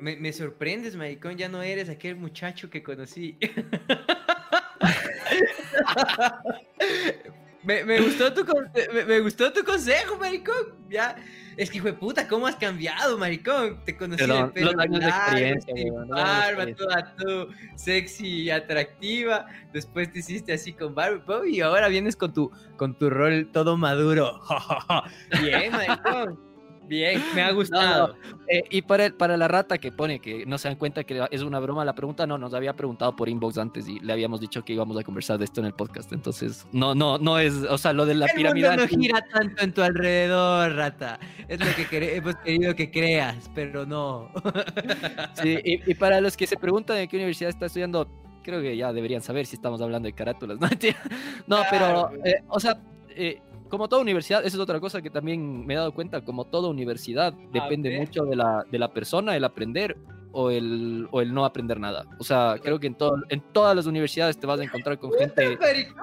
Me, sorprendes, maricón, ya no eres aquel muchacho que conocí. me, gustó tu, me, me gustó tu consejo, maricón. Ya. Es que, hijo de puta, ¿cómo has cambiado, maricón? Te conocí Pero de pelo los años de largo, experiencia, barba, toda tú, sexy y atractiva. Después te hiciste así con barba y ahora vienes con tu, con tu rol todo maduro. Bien, maricón. Bien, me ha gustado. Eh, y para, el- para la rata que pone que no se dan cuenta que es una broma la pregunta, no, nos había preguntado por inbox antes y le habíamos dicho que íbamos a conversar de esto en el podcast. Entonces, no, no, no es, o sea, lo de la pirámide. no gira tanto en tu alrededor, rata. Es lo que hemos querido que creas, pero no. Sí, y, y para los que se preguntan en qué universidad está estudiando, creo que ya deberían saber si estamos hablando de carátulas. No, no pero, eh, o sea, eh, como toda universidad, eso es otra cosa que también me he dado cuenta, como toda universidad, depende ver. mucho de la, de la persona, el aprender o el, o el no aprender nada. O sea, creo que en, todo, en todas las universidades te vas a encontrar con gente...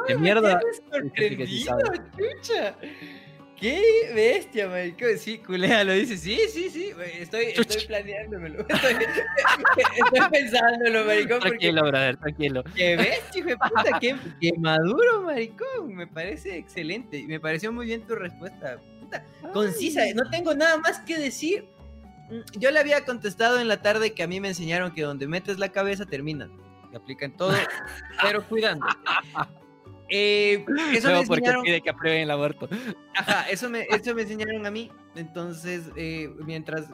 De mierda, gente que sí. Qué bestia, maricón. Sí, culea lo dice. Sí, sí, sí. Estoy, estoy planeándomelo. Estoy, estoy pensándolo, maricón, porque Tranquilo, brother, tranquilo. Qué bestia, hijo de puta, qué, qué maduro, maricón. Me parece excelente. Me pareció muy bien tu respuesta. Puta, concisa, no tengo nada más que decir. Mm, Yo le había contestado en la tarde que a mí me enseñaron que donde metes la cabeza termina. Que aplica en todo, pero cuidando. Eh, eso me Luego porque enseñaron. pide que aprueben el aborto. Ajá, eso me, eso me enseñaron a mí. Entonces, eh, mientras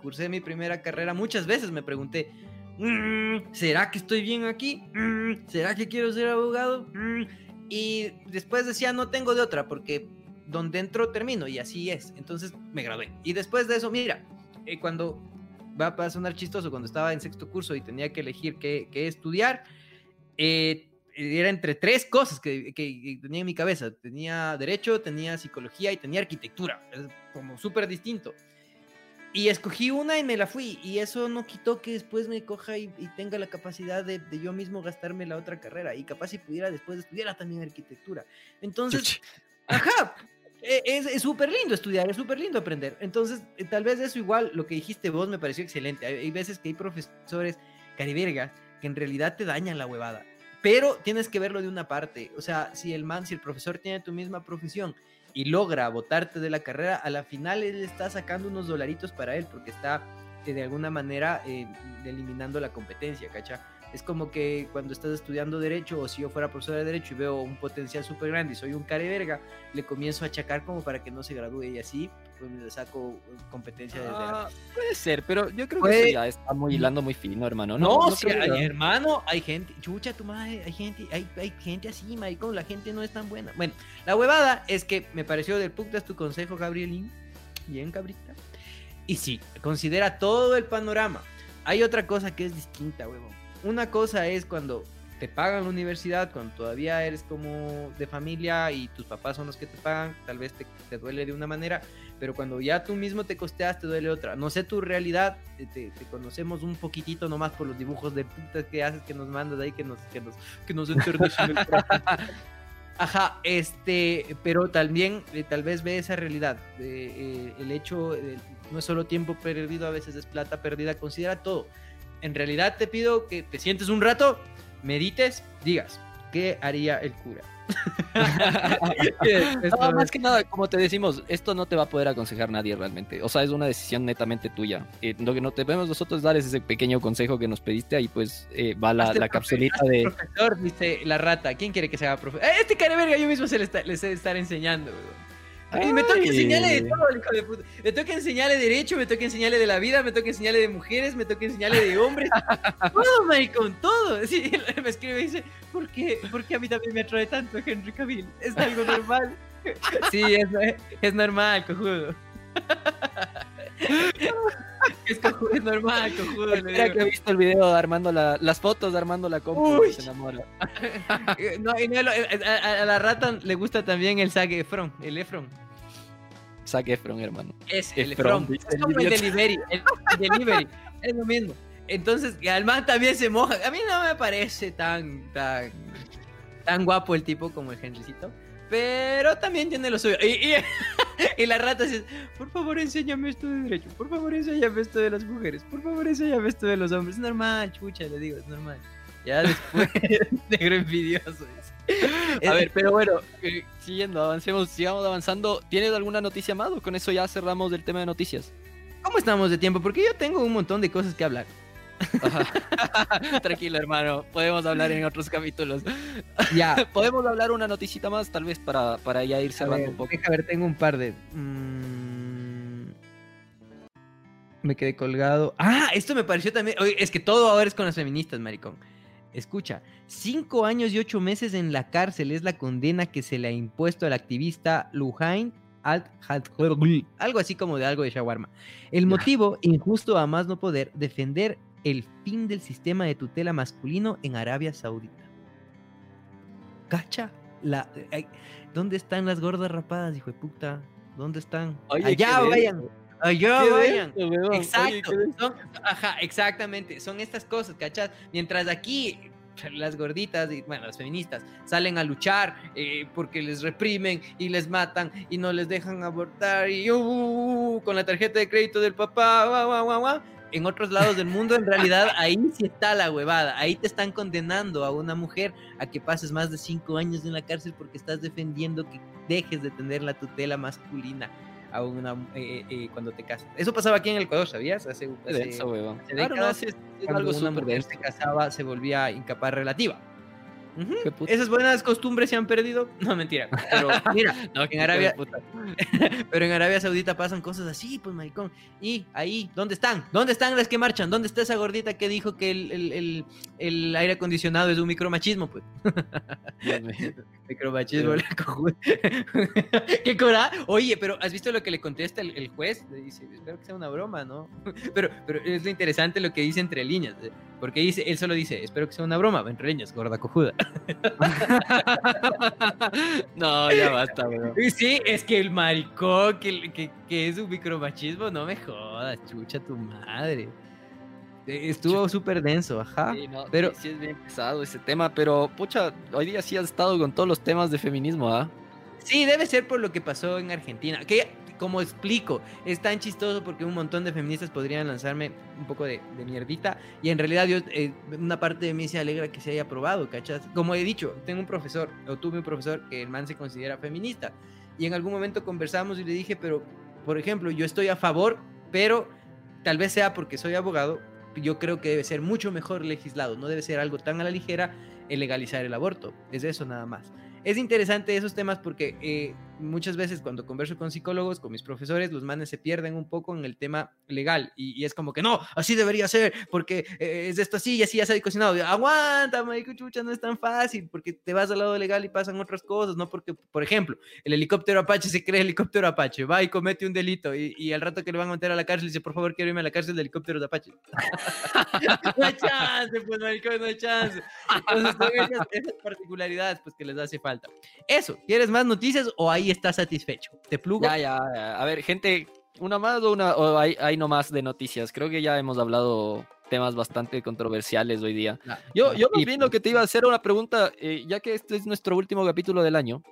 cursé mi primera carrera, muchas veces me pregunté, "Mm, ¿será que estoy bien aquí? Mm, ¿Será que quiero ser abogado? Mm". Y después decía, no tengo de otra, porque donde entro termino, y así es. Entonces me gradué. Y después de eso, mira, eh, cuando va a sonar chistoso, cuando estaba en sexto curso y tenía que elegir qué, qué estudiar, eh, era entre tres cosas que, que- que tenía en mi cabeza. Tenía derecho, tenía psicología y tenía arquitectura. Es como súper distinto. Y escogí una y me la fui. Y eso no quitó que después me coja y, y tenga la capacidad de, de yo mismo gastarme la otra carrera. Y capaz si pudiera después estudiar también arquitectura. Entonces, Ajá. e- Es es súper lindo estudiar, es súper lindo aprender. Entonces, eh, tal vez eso igual, lo que dijiste vos me pareció excelente. Hay, hay veces que hay profesores caribergas que en realidad te dañan la huevada. Pero tienes que verlo de una parte. O sea, si el man, si el profesor tiene tu misma profesión y logra botarte de la carrera, a la final él está sacando unos dolaritos para él porque está eh, de alguna manera eh, eliminando la competencia, ¿cacha? Es como que cuando estás estudiando Derecho, o si yo fuera profesor de Derecho y veo un potencial súper grande y soy un care verga, le comienzo a achacar como para que no se gradúe y así pues le saco competencia desde ah, Puede ser, pero yo creo que eso ya está muy hilando muy fino, hermano. No, no, hay, hermano, hay gente, chucha tu madre, hay gente, hay, hay gente así, maricón, la gente no es tan buena. Bueno, la huevada es que me pareció del putas tu consejo, Gabrielín. Bien, cabrita. Y sí, considera todo el panorama. Hay otra cosa que es distinta, huevón. Una cosa es cuando te pagan la universidad, cuando todavía eres como de familia y tus papás son los que te pagan, tal vez te, duele de una manera, pero cuando ya tú mismo te costeas, te duele otra. No sé tu realidad, te, conocemos un poquitito nomás por los dibujos de putas que haces, que nos mandas ahí, que nos, que nos, que nos Ajá, este, pero también eh, tal vez ve esa realidad. Eh, el hecho, no es solo tiempo perdido, a veces es plata perdida, considera todo. En realidad te pido que te sientes un rato, medites, digas, ¿qué haría el cura? más que nada, como te decimos, esto no te va a poder aconsejar nadie realmente. O sea, es una decisión netamente tuya. Eh, lo que no te podemos nosotros dar es ese pequeño consejo que nos pediste. Ahí pues eh, va la, la capsulita de. Profesor, dice la rata. ¿Quién quiere que se haga profesor? Eh, este cara verga, yo mismo se le está, les he estar enseñando, me toca enseñarle de todo, hijo de puta. Me toca enseñarle derecho, me toca enseñarle de la vida, me toca enseñarle de mujeres, me toca enseñarle de hombres. todo, con todo. Sí, me escribe y dice, ¿por qué, ¿por qué a mí también me atrae tanto Henry Cavill? Es algo normal. sí, es, es normal, cojudo. es, cojudo, es normal, cojudo. Mira que he visto el video de Armando la, las fotos de Armando la compu se enamora. no, y no, a, a, la rata le gusta también el Zac Efron, el Efron. Zac Efron, hermano. Es el Efron. Es como el delivery. El, delivery. es lo mismo. Entonces, al man también se moja. A mí no me parece tan, tan, tan guapo el tipo como el Henrycito. Pero también tiene lo suyo. Y, y, la rata dice, por favor enséñame esto de derecho, por favor enséñame esto de las mujeres, por favor enséñame esto de los hombres. Es normal, chucha, le digo, es normal. Ya después, negro envidioso. A ver, pero bueno, eh, siguiendo, avancemos, sigamos avanzando. ¿Tienes alguna noticia más o con eso ya cerramos el tema de noticias? ¿Cómo estamos de tiempo? Porque yo tengo un montón de cosas que hablar. Tranquilo, hermano. Podemos hablar en otros capítulos. Ya. Podemos hablar una noticita más, tal vez, para, para ya ir cerrando un poco. a ver, tengo un par de. Mm, me quedé colgado. Ah, esto me pareció también. Oye, es que todo ahora es con las feministas, maricón. Escucha, cinco años y ocho meses en la cárcel es la condena que se le ha impuesto al activista Lujain Alt algo así como de algo de shawarma. El motivo, injusto a más no poder, defender el fin del sistema de tutela masculino en Arabia Saudita. ¿Cacha? La, ¿Dónde están las gordas rapadas, hijo de puta? ¿Dónde están? Allá vayan. Allá vayan. Exacto. ajá, exactamente. Son estas cosas, ¿cachas? Mientras aquí las gorditas y bueno, las feministas salen a luchar eh, porque les reprimen y les matan y no les dejan abortar y uh, uh, uh, con la tarjeta de crédito del papá, en otros lados del mundo, en realidad ahí sí está la huevada. Ahí te están condenando a una mujer a que pases más de cinco años en la cárcel porque estás defendiendo que dejes de tener la tutela masculina a una eh, eh, cuando te casas. Eso pasaba aquí en el Ecuador, ¿sabías? Hace, hace, décadas, cuando una mujer se casaba se volvía incapaz relativa. Esas buenas costumbres se han perdido. No, mentira. Pero mira, en Arabia, pero en Arabia Saudita pasan cosas así, pues maricón. Y ahí, ¿dónde están? ¿Dónde están las que marchan? ¿Dónde está esa gordita que dijo que el, el, aire acondicionado es un micromachismo? Pues. micromachismo. ¿Qué cora? Oye, pero ¿has visto lo que le contesta el, juez? Le dice, espero que sea una broma, ¿no? pero, pero es lo interesante lo que dice entre líneas. ¿eh? Porque dice, él solo dice, espero que sea una broma, entre líneas, gorda cojuda. no, ya basta, bro. Sí, es que el maricón que, que, es un micromachismo, no me jodas, chucha tu madre. Eh, estuvo súper denso, ajá. Sí, pero sí, es bien pesado ese tema, pero pucha, hoy día sí has estado con todos los temas de feminismo, ¿ah? Sí, debe ser por lo que pasó en Argentina. Que como explico, es tan chistoso porque un montón de feministas podrían lanzarme un poco de, mierdita y en realidad yo, eh, una parte de mí se alegra que se haya aprobado, ¿cachas? Como he dicho, tengo un profesor, o tuve un profesor que el man se considera feminista y en algún momento conversamos y le dije, pero, por ejemplo, yo estoy a favor, pero tal vez sea porque soy abogado yo creo que debe ser mucho mejor legislado, no debe ser algo tan a la ligera el legalizar el aborto, es eso nada más. Es interesante esos temas porque eh, muchas veces cuando converso con psicólogos, con mis profesores, los manes se pierden un poco en el tema legal y, es como que no, así debería ser porque eh, es esto así y así ya se ha cocinado. Aguanta, marico no es tan fácil porque te vas al lado legal y pasan otras cosas, no porque, por ejemplo, el helicóptero Apache se cree helicóptero Apache, va y comete un delito y, al rato que le van a meter a la cárcel dice, por favor, quiero irme a la cárcel de Apache. no hay chance, pues, marico, no hay chance. Entonces, esas, esas particularidades, pues, que les hace falta. Eso, ¿quieres más noticias o ahí estás satisfecho? ¿Te plugo? Ya, ya, A ver, gente, una más o una o hay, hay no más de noticias. Creo que ya hemos hablado temas bastante controversiales hoy día. yo, yo más bien lo que te iba a hacer una pregunta, eh, ya que este es nuestro último capítulo del año.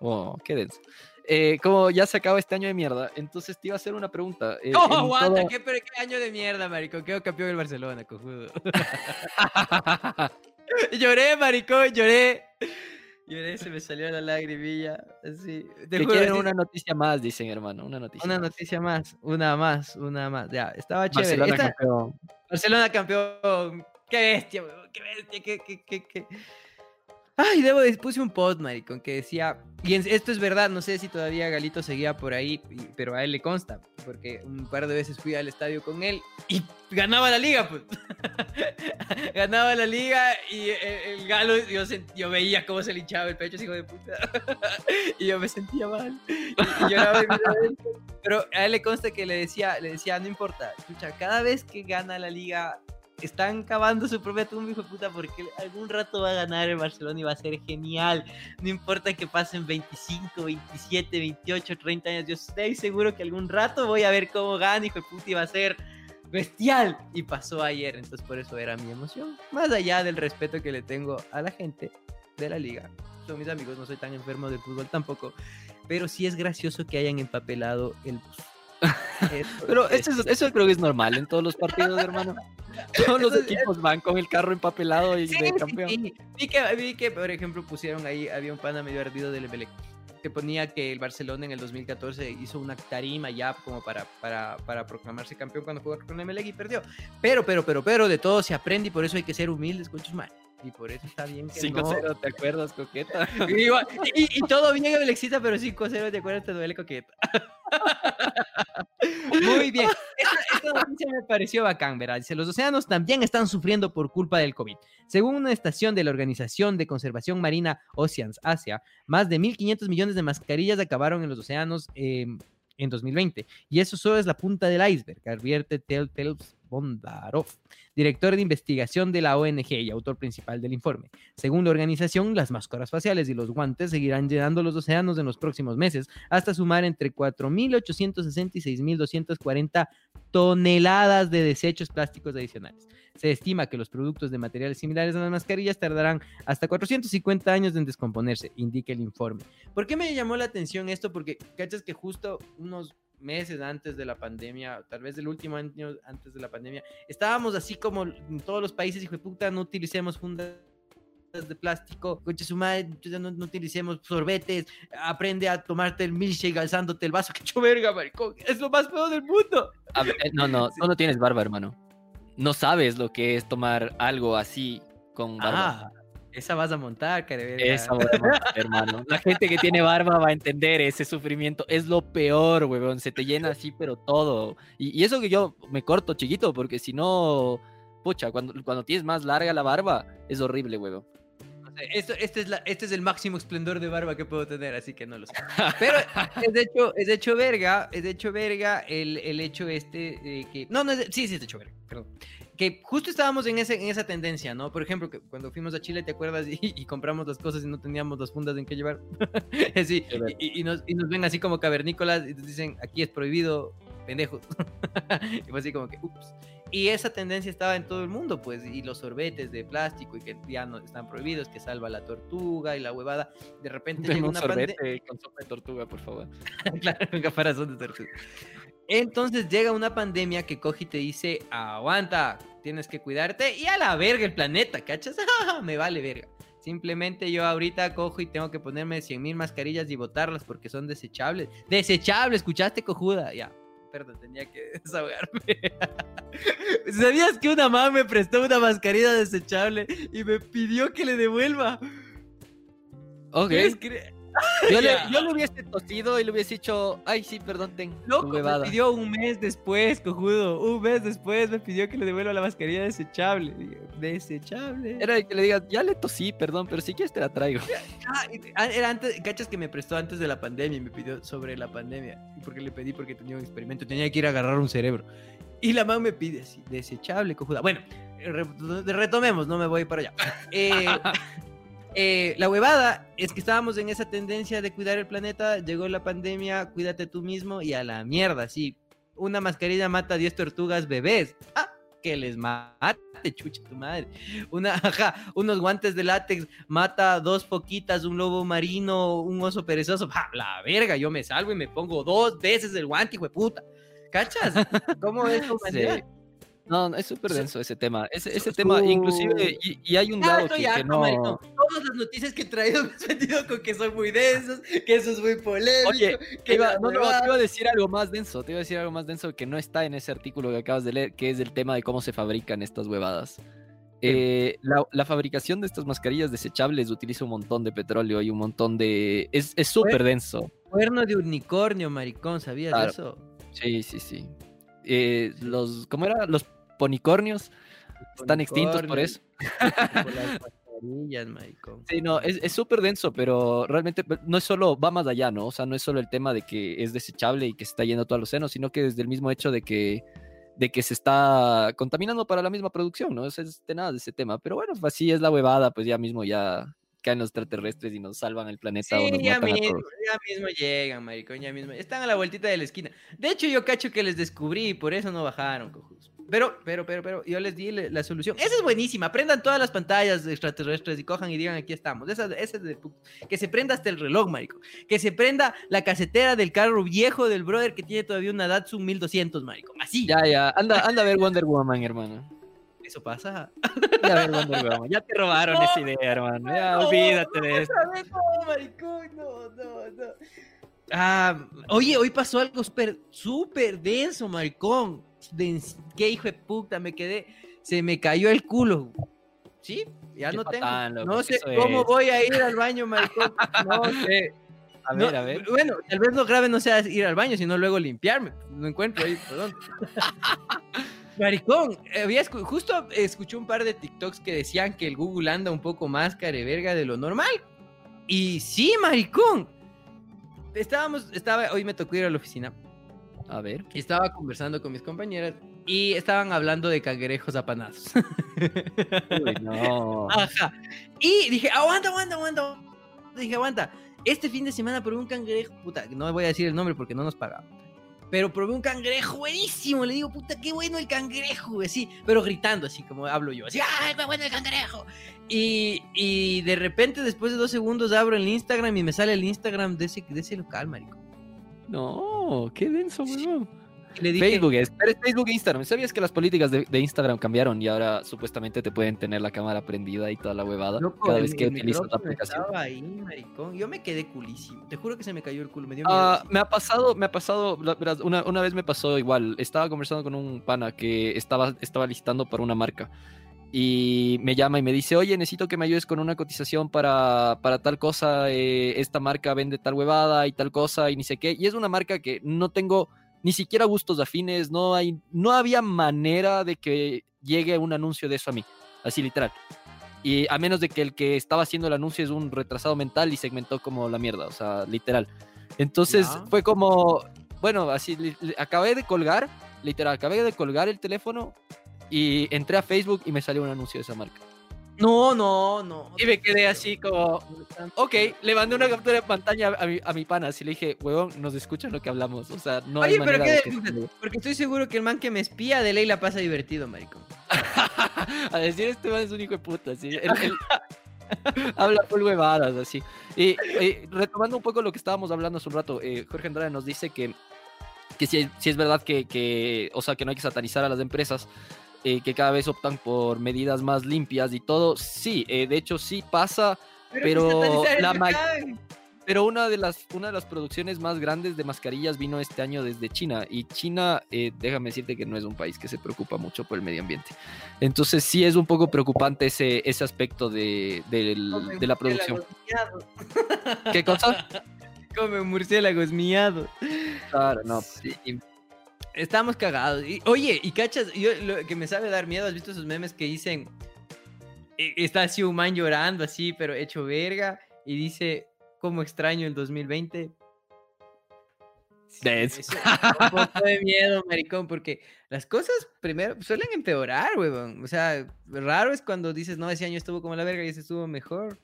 Oh, qué denso. Eh, como ya se acaba este año de mierda, entonces te iba a hacer una pregunta. Eh, ¡Oh, aguanta! ¿Qué, ¿Qué, año de mierda, marico? Quedó campeón el Barcelona, cojudo. lloré, maricón, lloré. Lloré, se me salió la lagrimilla. Así. Te quieren una noticia más, dicen, hermano. Una noticia Una noticia más, una más, una más. Ya, estaba chévere. Barcelona campeón. Barcelona campeón. Qué bestia, qué bestia, qué, qué, qué, qué. Ay, debo, puse un post, maricón, que decía, y esto es verdad, no sé si todavía Galito seguía por ahí, pero a él le consta, porque un par de veces fui al estadio con él y ganaba la liga, pues. ganaba la liga y el, galo, yo, yo, veía cómo se le hinchaba el pecho, hijo de puta. y yo me sentía mal. Y, lloraba y Pero a él le consta que le decía, le decía, no importa, escucha, cada vez que gana la liga están cavando su propia tumba, hijo de puta, porque algún rato va a ganar el Barcelona y va a ser genial. No importa que pasen 25, 27, 28, 30 años, yo estoy seguro que algún rato voy a ver cómo gana, hijo de puta, y va a ser bestial. Y pasó ayer, entonces por eso era mi emoción. Más allá del respeto que le tengo a la gente de la liga. Son mis amigos, no soy tan enfermo del fútbol tampoco. Pero sí es gracioso que hayan empapelado el. Pero eso, eso, creo que es normal en todos los partidos, hermano. Todos los equipos van con el carro empapelado y de campeón. Vi, que, vi que, por ejemplo, pusieron ahí, había un pana medio ardido del Emelec que ponía que el Barcelona en el 2014 hizo una tarima ya como para, para, para proclamarse campeón cuando jugó con el Emelec y perdió. Pero, pero, pero, pero, de todo se aprende y por eso hay que ser humildes, con mal. Y por eso está bien que 5-0, ¿te acuerdas, coqueta? Y, todo bien, Emelexita, pero 5-0, ¿te acuerdas? Te duele, coqueta. Muy bien. Esta, noticia me pareció bacán, ¿verdad? Dice, los océanos también están sufriendo por culpa del COVID. Según una estación de la Organización de Conservación Marina Oceans Asia, más de 1.500 millones de mascarillas acabaron en los océanos em, en 2020. Y eso solo es la punta del iceberg, advierte Telltales Bondarov, director de investigación de la ONG y autor principal del informe. Según la organización, las máscaras faciales y los guantes seguirán llenando los océanos en los próximos meses, hasta sumar entre 4.860 y 6.240 toneladas de desechos plásticos adicionales. Se estima que los productos de materiales similares a las mascarillas tardarán hasta 450 años en descomponerse, indica el informe. ¿Por qué me llamó la atención esto? Porque, ¿cachas que justo unos meses antes de la pandemia, tal vez el último año antes de la pandemia, estábamos así como en todos los países, hijo de puta, no utilicemos fundas de plástico, coche su madre, no, no, utilicemos sorbetes, aprende a tomarte el milkshake alzándote el vaso, que hecho verga, maricón, es lo más feo del mundo. Eh, no, no, no tienes barba, hermano. No sabes lo que es tomar algo así con barba. Ah, esa vas a montar, Esa vas a montar, hermano. La gente que tiene barba va a entender ese sufrimiento. Es lo peor, weón. Se te llena así, pero todo. Y, eso que yo me corto chiquito, porque si no, pucha, cuando, cuando tienes más larga la barba, es horrible, weón. Esto, este, es la, este es el máximo esplendor de barba que puedo tener, así que no lo sé. Pero es de hecho, es de hecho verga, es de hecho verga el, el hecho este de que... No, no, es sí, sí, es de hecho verga, perdón que justo estábamos en, ese, en esa tendencia, ¿no? Por ejemplo, que cuando fuimos a Chile, ¿te acuerdas? Y, compramos las cosas y no teníamos las fundas en que llevar. sí, y, nos, y, nos, ven así como cavernícolas y nos dicen, aquí es prohibido, pendejos. y fue así como que, ups. Y esa tendencia estaba en todo el mundo, pues, y los sorbetes de plástico y que ya no están prohibidos, que salva la tortuga y la huevada. De repente llega una sorbete con sopa de tortuga, por favor. claro, un caparazón de tortuga. Entonces llega una pandemia que coge y te dice, aguanta, tienes que cuidarte y a la verga el planeta, ¿cachas? Me vale verga. Simplemente yo ahorita cojo y tengo que ponerme 100 mil mascarillas y botarlas porque son desechables. Desechables, ¿escuchaste, cojuda? Ya, perdón, tenía que desahogarme. ¿Sabías que una mamá me prestó una mascarilla desechable y me pidió que le devuelva? Ok. Yo le, yo le hubiese tosido y le hubiese dicho, ay, sí, perdón, ten. Loco, me huevada". pidió un mes después, cojudo. Un mes después me pidió que le devuelva la mascarilla desechable. Desechable. Era que le digas, ya le tosí, perdón, pero si quieres te la traigo. Ah, ah, era antes, cachas que me prestó antes de la pandemia y me pidió sobre la pandemia. Porque le pedí porque tenía un experimento, tenía que ir a agarrar un cerebro. Y la mamá me pide así, desechable, cojuda. Bueno, eh, re- retomemos, no me voy para allá. Eh, eh, la huevada es que estábamos en esa tendencia de cuidar el planeta, llegó la pandemia, cuídate tú mismo y a la mierda, sí. Una mascarilla mata a 10 tortugas bebés. Ah, que les mate, chucha tu madre. Una, ajá, unos guantes de látex mata dos foquitas, un lobo marino, un oso perezoso. ¡Ja, la verga, yo me salvo y me pongo dos veces el guante, hijo de puta. ¿Cachas? ¿Cómo es? Sí. No, no, es súper denso ese tema. Ese, ese tema, inclusive, y, y hay un Ya lado que, que harto, no... maricón. Todas las noticias que he traído me has metido con que son muy densos, que eso es muy polémico. Oye, que Te iba, la no, no, te iba a decir algo más denso, te iba a decir algo más denso que no está en ese artículo que acabas de leer, que es el tema de cómo se fabrican estas huevadas. Eh, la, la fabricación de estas mascarillas desechables utiliza un montón de petróleo y un montón de... Es es súper denso. Cuerno de unicornio, maricón, ¿sabías Claro. de eso? Sí, sí, sí. Eh, los, ¿Cómo era? Los ponicornios están extintos por eso. Por las. Sí, no, es es súper denso, pero realmente pues, no es solo, va más allá, ¿no? O sea, no es solo el tema de que es desechable y que se está yendo todo al océano, sino que desde el mismo hecho de que, de que se está contaminando para la misma producción, ¿no? Eso es de nada de ese tema. Pero bueno, pues, así es la huevada, pues ya mismo ya caen los extraterrestres y nos salvan el planeta o Sí, nos ya matan a mismo, todos. ya mismo llegan, maricón, ya mismo. Están a la vueltita de la esquina. De hecho, yo cacho que les descubrí y por eso no bajaron, cojudos. Pero, pero, pero, pero, yo les di la solución. Esa es buenísima. Prendan todas las pantallas de extraterrestres y cojan y digan aquí estamos. Esa, esa es de Que se prenda hasta el reloj, marico. Que se prenda la casetera del carro viejo del brother que tiene todavía una Datsun 1200, marico. Así. Ya, ya, anda, anda a ver Wonder Woman, hermano. Eso pasa. Anda a ver Wonder Woman. Ya te robaron No, esa idea, hermano. Ya, No, olvídate no, de eso. no, maricón, no, no, no. Ah, oye, hoy pasó algo súper, súper denso, maricón. Dens- Qué hijo de puta, me quedé. Se me cayó el culo. ¿Sí? Ya Qué no tengo. loco, no sé cómo es. voy a ir al baño, maricón. No sé. A No, ver, a ver. Bueno, tal vez lo grave no sea ir al baño, sino luego limpiarme. No encuentro ahí, perdón. Maricón, había escu- justo escuché un par de TikToks que decían que el Google anda un poco más careverga de lo normal. Y sí, maricón. Estábamos, estaba, hoy me tocó ir a la oficina A ver. estaba conversando con mis compañeras y estaban hablando de cangrejos apanados. Uy, no. Ajá. Y dije, aguanta, aguanta, aguanta. Dije, aguanta. Este fin de semana probé un cangrejo. Puta, no voy a decir el nombre porque no nos pagaba. Pero probé un cangrejo buenísimo. Le digo, puta, qué bueno el cangrejo. Así, pero gritando, así como hablo yo. Así, ¡ay, qué bueno el cangrejo! Y, y de repente, después de dos segundos, abro el Instagram y me sale el Instagram de ese, de ese local, marico. No, qué denso, weón. Y le dije, Facebook, es, Facebook e Instagram. ¿Sabías que las políticas de, de Instagram cambiaron y ahora supuestamente te pueden tener la cámara prendida y toda la huevada loco, cada vez que utilizas la aplicación? Estaba ahí, maricón. Yo me quedé culísimo. Te juro que se me cayó el culo. Me dio Ah, miedo. me ha pasado, me ha pasado, una, una vez me pasó igual. Estaba conversando con un pana que estaba, estaba listando para una marca y me llama y me dice, oye, necesito que me ayudes con una cotización para, para tal cosa. eh, esta marca vende tal huevada y tal cosa y ni sé qué. Y es una marca que no tengo ni siquiera gustos afines, no hay, no había manera de que llegue un anuncio de eso a mí, así literal. Y a menos de que el que estaba haciendo el anuncio es un retrasado mental y segmentó como la mierda, o sea, literal. Entonces fue como, bueno, así, li- li- acabé de colgar, literal, acabé de colgar el teléfono y entré a Facebook y me salió un anuncio de esa marca. No, no, no. Y me quedé así como, ok, le mandé una captura de pantalla a mi, a mi pana, así le dije, huevón, nos escuchan lo que hablamos, o sea, no hay Oye, pero manera qué de que- porque estoy seguro que el man que me espía de ley la pasa divertido, marico. a decir este man es un hijo de puta, así. Él- él habla full huevadas, así. Y retomando un poco lo que estábamos hablando hace un rato, eh, Jorge Andrade nos dice que, que si, si es verdad que, que, o sea, que no hay que satanizar a las empresas, eh, que cada vez optan por medidas más limpias y todo. Sí, eh, de hecho sí pasa, Pero la pero una de las una de las producciones más grandes de mascarillas vino este año desde China y China, eh, déjame decirte que no es un país que se preocupa mucho por el medio ambiente. Entonces sí es un poco preocupante ese, ese aspecto de, de la producción. ¿Qué cosa? Come murciélagos miados. Claro, no. Sí. Estamos cagados. Y, oye, y cachas, yo lo que me sabe dar miedo, ¿has visto esos memes que dicen, eh, está así un man llorando así, pero hecho verga, y dice, ¿cómo extraño el 2020? Sí, un poco de miedo, maricón, porque las cosas primero suelen empeorar, huevón. O sea, raro es cuando dices, no, ese año estuvo como la verga y ese estuvo mejor.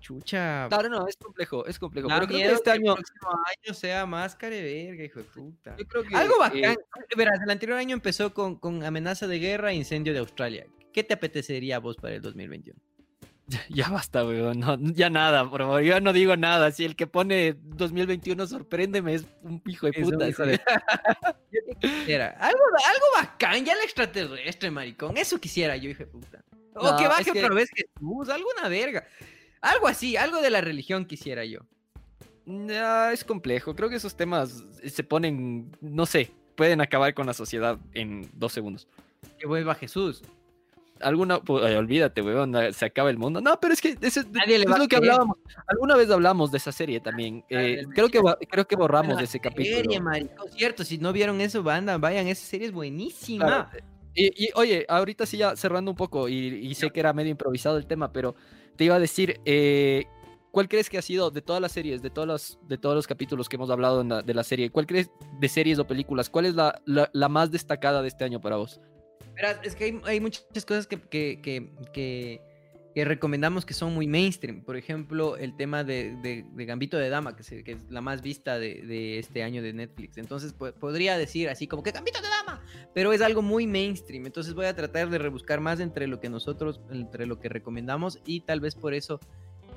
Chucha. Claro, no, es complejo, es complejo. Pero creo que este el año, próximo año sea más care verga, hijo de puta. yo creo que Algo eh, bacán. Verás, el anterior año empezó con, con amenaza de guerra e incendio de Australia. ¿Qué te apetecería a vos para el 2021? Ya basta, weón. No, ya nada, por favor. Yo no digo nada. Si el que pone 2021 sorpréndeme es un hijo de puta. hijo de- Yo qué quisiera. Algo, algo bacán, ya el extraterrestre, maricón. Eso quisiera yo, hijo de puta. O No, que baje que- otra vez Jesús, alguna verga. Algo así, algo de la religión quisiera yo. Ya, es complejo. Creo que esos temas se ponen, no sé, pueden acabar con la sociedad en dos segundos. Que vuelva Jesús. Alguna, pues, ay, olvídate, weón, na- se acaba el mundo. No, pero es que ese- Nadie le es va a lo que hablábamos. Alguna vez hablamos de esa serie también. Ah, Eh, creo que creo que borramos de ese capítulo. Serie, maricón. Cierto, si no vieron eso, banda, vayan, esa serie es buenísima. Claro. Y, y, oye, ahorita sí ya cerrando un poco, y, y sé que era medio improvisado el tema, pero te iba a decir, eh, ¿cuál crees que ha sido de todas las series, de todos los, de todos los capítulos que hemos hablado la- de la serie, cuál crees de series o películas, cuál es la, la- la más destacada de este año para vos? Es que hay, hay muchas cosas que, que, que- que recomendamos que son muy mainstream. Por ejemplo, el tema de, de- de Gambito de Dama, que, que es la más vista de, de este año de Netflix. Entonces, po- podría decir así como que Gambito de Dama, pero es algo muy mainstream. Entonces, voy a tratar de rebuscar más entre lo que nosotros, entre lo que recomendamos y tal vez por eso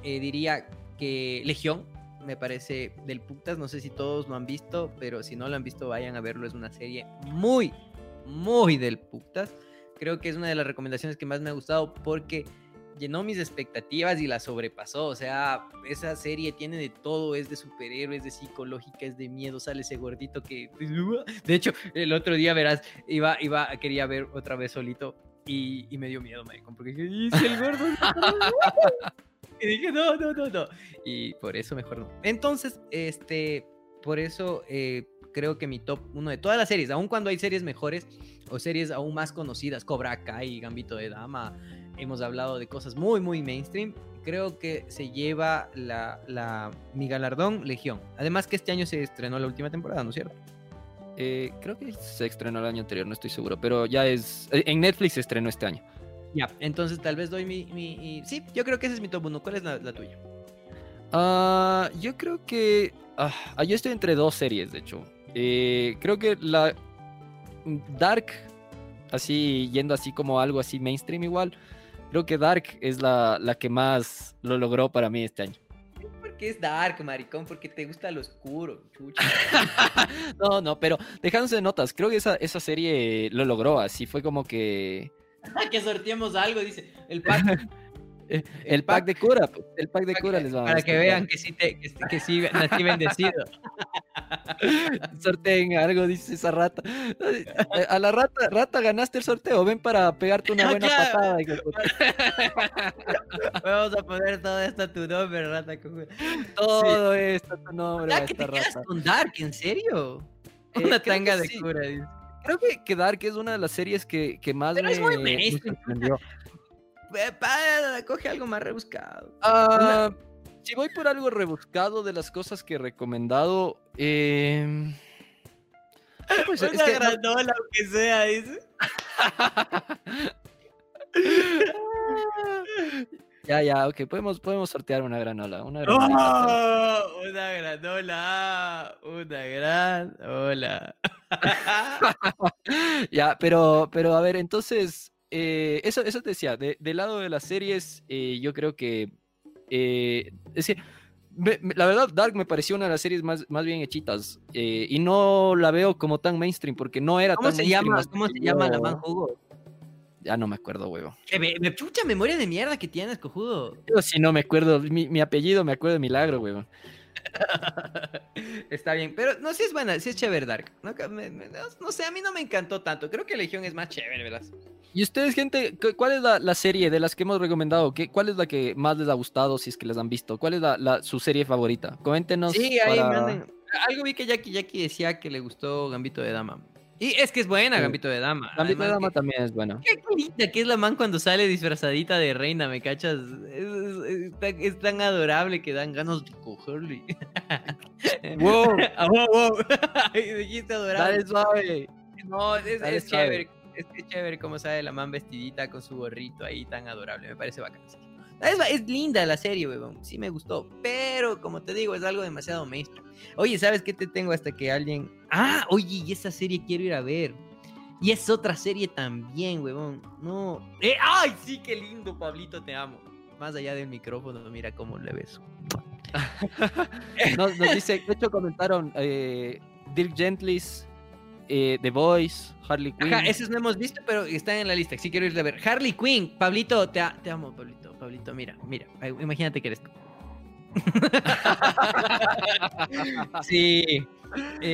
eh, diría que Legión. Me parece del putas, no sé si todos lo han visto, pero si no lo han visto, vayan a verlo. Es una serie muy, muy del putas. Creo que es una de las recomendaciones que más me ha gustado porque llenó mis expectativas y la sobrepasó. O sea, esa serie tiene de todo, es de superhéroes, de psicológica, es de miedo, sale ese gordito que... De hecho, el otro día, verás, iba, iba, quería ver otra vez solito y, y me dio miedo, maricón, porque dije, "¿Y si el gordo... y dije, no, no, no, no. Y por eso mejor no. Entonces, este, por eso eh, creo que mi top uno de todas las series, aun cuando hay series mejores o series aún más conocidas, Cobra Kai, Gambito de Dama, hemos hablado de cosas muy, muy mainstream. Creo que se lleva la, la, mi galardón Legión. Además que este año se estrenó la última temporada, ¿no es cierto? Eh, creo que se estrenó el año anterior, no estoy seguro, pero ya es... eh, En Netflix se estrenó este año. Ya, entonces tal vez doy mi... mi- mi- Sí, yo creo que ese es mi top 1. ¿Cuál es la, la tuya? Ah, yo creo que. ah, yo estoy entre dos series, de hecho. Eh, creo que la. Dark, así yendo así como algo así mainstream igual. Creo que Dark es la, la que más lo logró para mí este año. Porque es dark, maricón, porque te gusta lo oscuro, chucha. No, no, pero dejándose de notas, creo que esa, esa serie lo logró. Así fue como que. que sorteemos algo, dice. El pack. eh, El pack de cura, pues, el pack de cura les va a Para que vean que sí, te, que, que sí nací bendecido. Sorteen algo, dice esa rata. A la rata, rata, ganaste el sorteo. Ven para pegarte una buena Claro. patada. Vamos a poner todo esto a tu nombre, rata. Todo esto, tu nombre, Ah, a que esta te quedas rata. con Dark, ¿en serio? Eh, Una tanga de sí. cura, dice. Creo que, que Dark es una de las series que, que más Pero me, es muy me mainstream, sorprendió. Coge algo más rebuscado. Ah, si voy por algo rebuscado de las cosas que he recomendado, eh... ¿qué puede ser? Es Una no- granola, aunque sea, dice. Ya, ya, ok, podemos, podemos sortear una granola. Una. ¡Oh! Una granola, una gran hola. Ya, pero, pero a ver, entonces, eh, eso, eso te decía, de- del lado de las series, eh, yo creo que, eh, es que, me- me- la verdad, Dark me pareció una de las series más, más bien hechitas, y no la veo como tan mainstream, porque no era ¿Cómo tan se llama? ¿Cómo se llama la yo- man jugo? Ya no me acuerdo, huevo. Me, me chucha memoria de mierda que tienes, cojudo. Yo si no me acuerdo, mi, mi apellido me acuerdo de milagro, huevo. Está bien, pero no, si es buena, si es chévere Dark. No, me- me- no- no sé, a mí no me encantó tanto. Creo que Legión es más chévere, ¿verdad? ¿Y ustedes, gente, cu- cuál es la, la serie de las que hemos recomendado? ¿Qué, ¿Cuál es la que más les ha gustado, si es que las han visto? ¿Cuál es la, la- su serie favorita? Coméntenos. Sí, ahí para- manden. Algo vi que Jackie Jackie decía que le gustó Gambito de Dama. Y es que es buena Sí. Gambito de Dama. Gambito de Dama que- también es bueno. Qué bonita que es la man cuando sale disfrazadita de reina, ¿me cachas? Es, es- es tan, es tan adorable que dan ganas de cogerle. ¡Wow! Ah, wow, wow. Dijiste adorable. Dale suave. No, es, Dale es suave. chévere. Es que chévere cómo sale la man vestidita con su gorrito ahí tan adorable. Me parece bacán. Es, es linda la serie, weón. Sí me gustó. Pero, como te digo, es algo demasiado mainstream. Oye, ¿sabes qué te tengo hasta que alguien... Ah, oye, y esa serie quiero ir a ver. Y es otra serie también, weón. No. Eh, ¡Ay, sí, qué lindo, Pablito! Te amo. Más allá del micrófono, mira cómo le beso. Nos, nos dice, de hecho comentaron eh, Dirk Gently's, eh, The Voice, Harley Quinn. Ajá, esos no hemos visto, pero están en la lista. Sí quiero ir a ver. Harley Quinn, Pablito, te, te amo, Pablito. Pablito, mira, mira. Imagínate que eres tú. sí.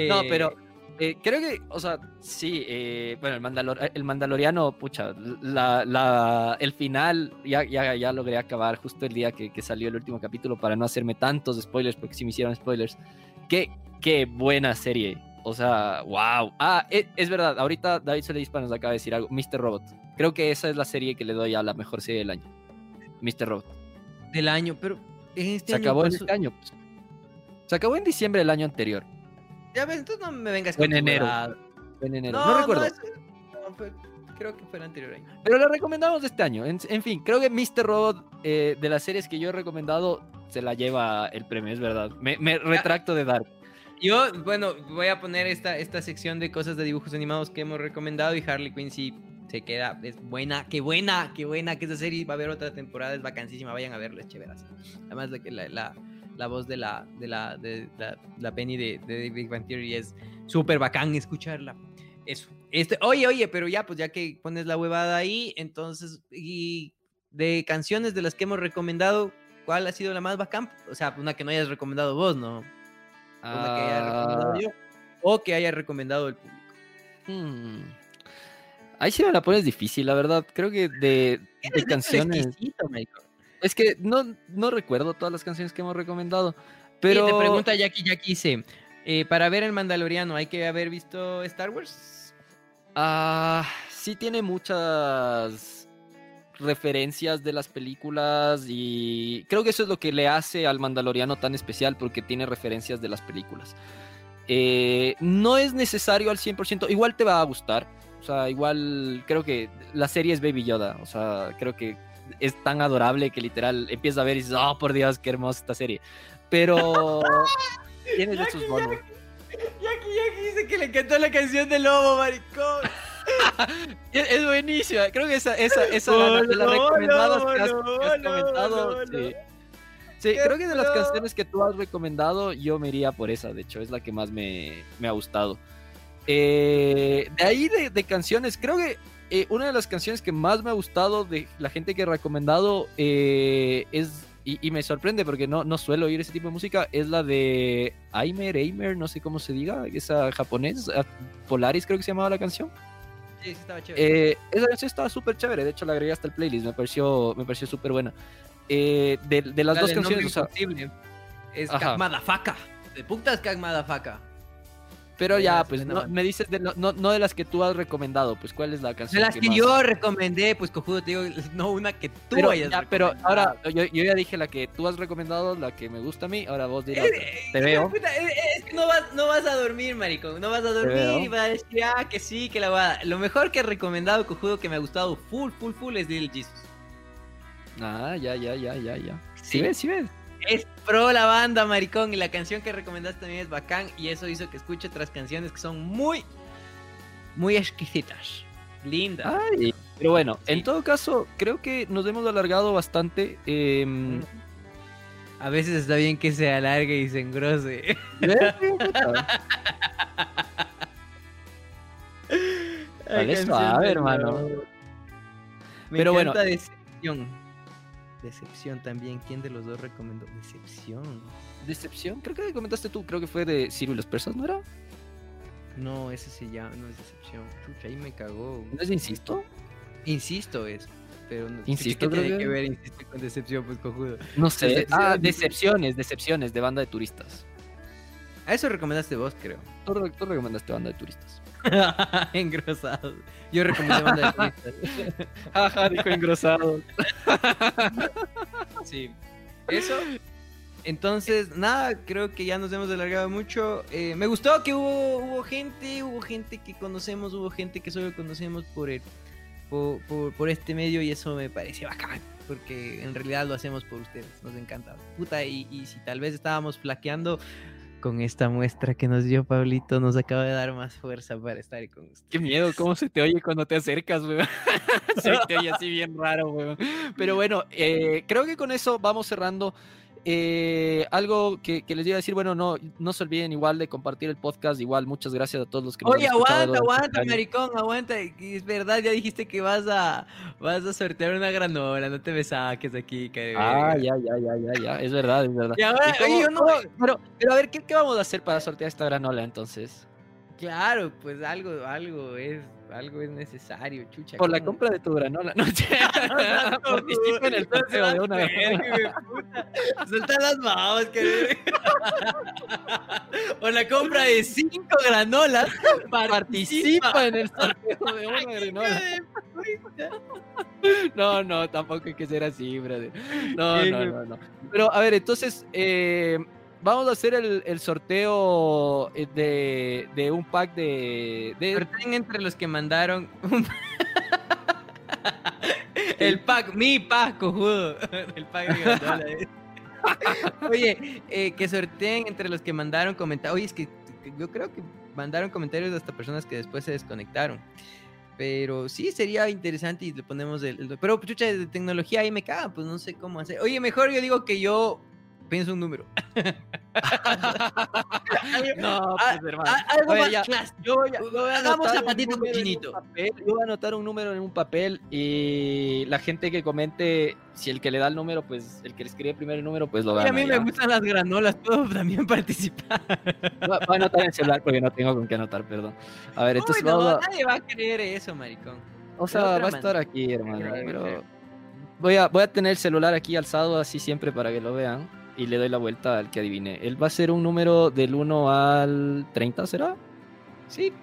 No, eh, pero eh, creo que, o sea, sí, eh, bueno, el, Mandalor- el Mandaloriano, pucha, la, la- el final, ya, ya, ya logré acabar justo el día que, que salió el último capítulo para no hacerme tantos spoilers, porque si me hicieron spoilers. Qué, qué buena serie. O sea, wow. Ah, e- es, verdad, ahorita David Soledispa nos acaba de decir algo, Mr. Robot. Creo que esa es la serie que le doy a la mejor serie del año. Mr. Robot. Del año, pero este Se año acabó en pasó- este año. pues. Se acabó en diciembre del año anterior. Ya ves, entonces no me vengas O en enero. En enero. No, recuerdo. eso- no, fue- creo que fue el anterior año. Pero lo recomendamos este año. En, en fin, creo que Mr. Robot, eh, de las series que yo he recomendado, se la lleva el premio, es verdad. Me, me retracto de dar. Yo, bueno, voy a poner esta, esta sección de cosas de dibujos animados que hemos recomendado y Harley Quinn sí se queda, es buena, qué buena, qué buena que esa serie va a haber otra temporada, es vacancísima, vayan a verla, es chéveras. Además la, la, la voz de la, de la, de la, la Penny de, de Big Bang Theory es súper bacán escucharla. Eso. Este, oye, oye, pero ya, pues ya que pones la huevada ahí, entonces, y de canciones de las que hemos recomendado, ¿cuál ha sido la más bacán? O sea, una que no hayas recomendado vos, ¿no? una que haya recomendado Ah, yo o que haya recomendado el público. hmm. Ahí sí me la pones difícil, la verdad. Creo que de, de canciones. Es que no, no recuerdo todas las canciones que hemos recomendado. Pero Pero. te pregunta Jackie, Jackie dice, eh, para ver el Mandaloriano, ¿hay que haber visto Star Wars? Ah, sí tiene muchas referencias de las películas y creo que eso es lo que le hace al Mandaloriano tan especial porque tiene referencias de las películas. Eh, no es necesario al 100%, igual te va a gustar. O sea, igual creo que la serie es Baby Yoda. O sea, creo que es tan adorable que literal empiezas a ver y dices, oh, por Dios, qué hermosa esta serie. Pero tiene de sus bonos. Jackie, Jackie dice que le encantó la canción de Lobo, maricón. Es, es buenísima. Creo que esa, esa, esa Oh, de las no, recomendadas no, que has, no, que has no, comentado. sí. Creo que de las canciones que tú has recomendado, yo me iría por esa. De hecho, es la que más me, me ha gustado. Eh, de ahí de, de canciones, creo que eh, una de las canciones que más me ha gustado de la gente que he recomendado eh, es. Y, y me sorprende porque no, no suelo oír ese tipo de música. Es la de Aimer, Aimer, no sé cómo se diga, esa japonés, Polaris creo que se llamaba la canción. Sí, sí, estaba chévere. Esa canción estaba súper chévere, de hecho la agregué hasta el playlist, me pareció, me pareció súper buena. De, de las La dos canciones, o sea. Es Ajá. Kagmadafaka. De putas Kagmadafaka. Pero ya, pues no, me dices, de, no, no, no de las que tú has recomendado, pues cuál es la De canción las que más- yo recomendé, pues cojudo, te digo, no una que tú Pero, hayas ya, pero ahora, yo, yo ya dije la que tú has recomendado, la que me gusta a mí, ahora vos dirás. Eh, Te hijo de veo. puta, eh, eh, es que no vas, no vas a dormir, maricón. No vas a dormir y vas a decir, ah, que sí, que la va. Lo mejor que he recomendado, cojudo, que me ha gustado full, full, full, es Little Jesus. Ah, ya, ya, ya, ya, ya. Sí. ¿Sí ves? ¿Sí ves? Es pro la banda, maricón. Y la canción que recomendaste también es bacán. Y eso hizo que escuche otras canciones que son muy, muy exquisitas. Lindas. Ay, pero bueno, Sí. en todo caso, creo que nos hemos alargado bastante. em, A veces está bien que se alargue y se engrose. canción suave, hermano. Me Pero bueno. Decepción. Decepción también. ¿Quién de los dos recomendó? Decepción. Decepción, creo que comentaste tú, creo que fue de Ciro y los persas, ¿no era? No, ese se llama, no es decepción. Chucha, ahí me cagó. ¿No es Insisto? Insisto es. Pero no, Insisto, ¿qué tiene que ver insisto con decepción, pues cojudo? No sé. Decepción. Ah, Decepciones, Decepciones, de banda de turistas. A eso recomendaste vos, creo. Tú, tú recomendaste banda de turistas. Engrosado. Yo recomendé banda de turistas. Ajá, dijo engrosado. Sí. Eso. Entonces, nada, creo que ya nos hemos alargado mucho. Eh, me gustó que hubo, hubo gente, hubo gente que conocemos, hubo gente que solo conocemos por, el, por, por, por este medio y eso me parece bacán. Porque en realidad lo hacemos por ustedes, nos encanta. Puta, y, y si tal vez estábamos flaqueando con esta muestra que nos dio Pablito, nos acaba de dar más fuerza para estar con ustedes. Qué miedo, cómo se te oye cuando te acercas, weón. se te oye así bien raro, weón. Pero bueno, eh, creo que con eso vamos cerrando. Eh, algo que, que les iba a decir, bueno, no, no se olviden igual de compartir el podcast. Igual, muchas gracias a todos los que nos Oye, escuchado aguanta, aguanta, este maricón, aguanta. Es verdad, ya dijiste que vas a vas a sortear una granola, no te me saques aquí, que Ah, ya, ya, ya, ya, ya. Es verdad, es verdad. Y ahora, ¿Y cómo- oye, yo no- pero, pero a ver, ¿qué, ¿qué vamos a hacer para sortear esta granola entonces? Claro, pues algo, algo es, algo es necesario, chucha. Por la compra de tu granola. No, participa en el sorteo de una granola. Suelta las babas, que O la compra de cinco granolas. Participa en el sorteo de una granola. No, no, tampoco hay que ser así, brother. No, no, no, no. Pero a ver, entonces, eh, vamos a hacer el, el sorteo eh, de, de un pack de. de- Sorteen entre los que mandaron el pack, mi pack, cojudo. El pack de granola, eh. Oye, eh, que sorteen entre los que mandaron comentarios. Oye, es que que yo creo que mandaron comentarios hasta personas que después se desconectaron. Pero sí sería interesante y le ponemos el. el- pero, chucha, de tecnología ahí me caga, pues no sé cómo hacer. Oye, mejor yo digo que yo pienso un número. No, Ah, pues, hermano. Ah, algo Oye, más ya. clásico. Yo voy a, yo voy a Hagamos anotar un zapatito cochinito. papel, Yo voy a anotar un número en un papel y la gente que comente, si el que le da el número, pues el que le escribe primero el número, pues lo gana. a mí ya. me gustan las granolas, puedo también participar. Voy a anotar en el celular porque no tengo con qué anotar, perdón. A ver, entonces Uy, no, vamos a... nadie va a creer eso, maricón. O sea, va a estar manera. aquí, hermano. Pero voy a, voy a tener el celular aquí alzado así siempre para que lo vean. Y le doy la vuelta al que adivine. Él va a ser un número del 1 al 30, ¿será? Sí,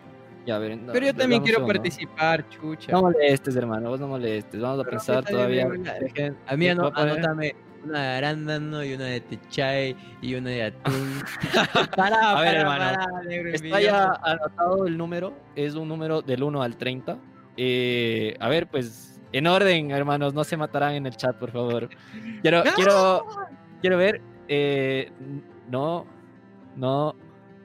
Ya, a ver. no, pero yo también quiero participar, chucha. No molestes, hermano. Vos no molestes. Vamos a Pero pensar todavía. A mí poner- anótame una de arándano y una de techay y una de atún. para, A ver, para, hermano, para, Está ya anotado el número. Es un número del 1 al 30. Eh, a ver, pues en orden, hermanos. No se matarán en el chat, por favor. Quiero, ¡No! quiero, quiero ver. eh, no, no.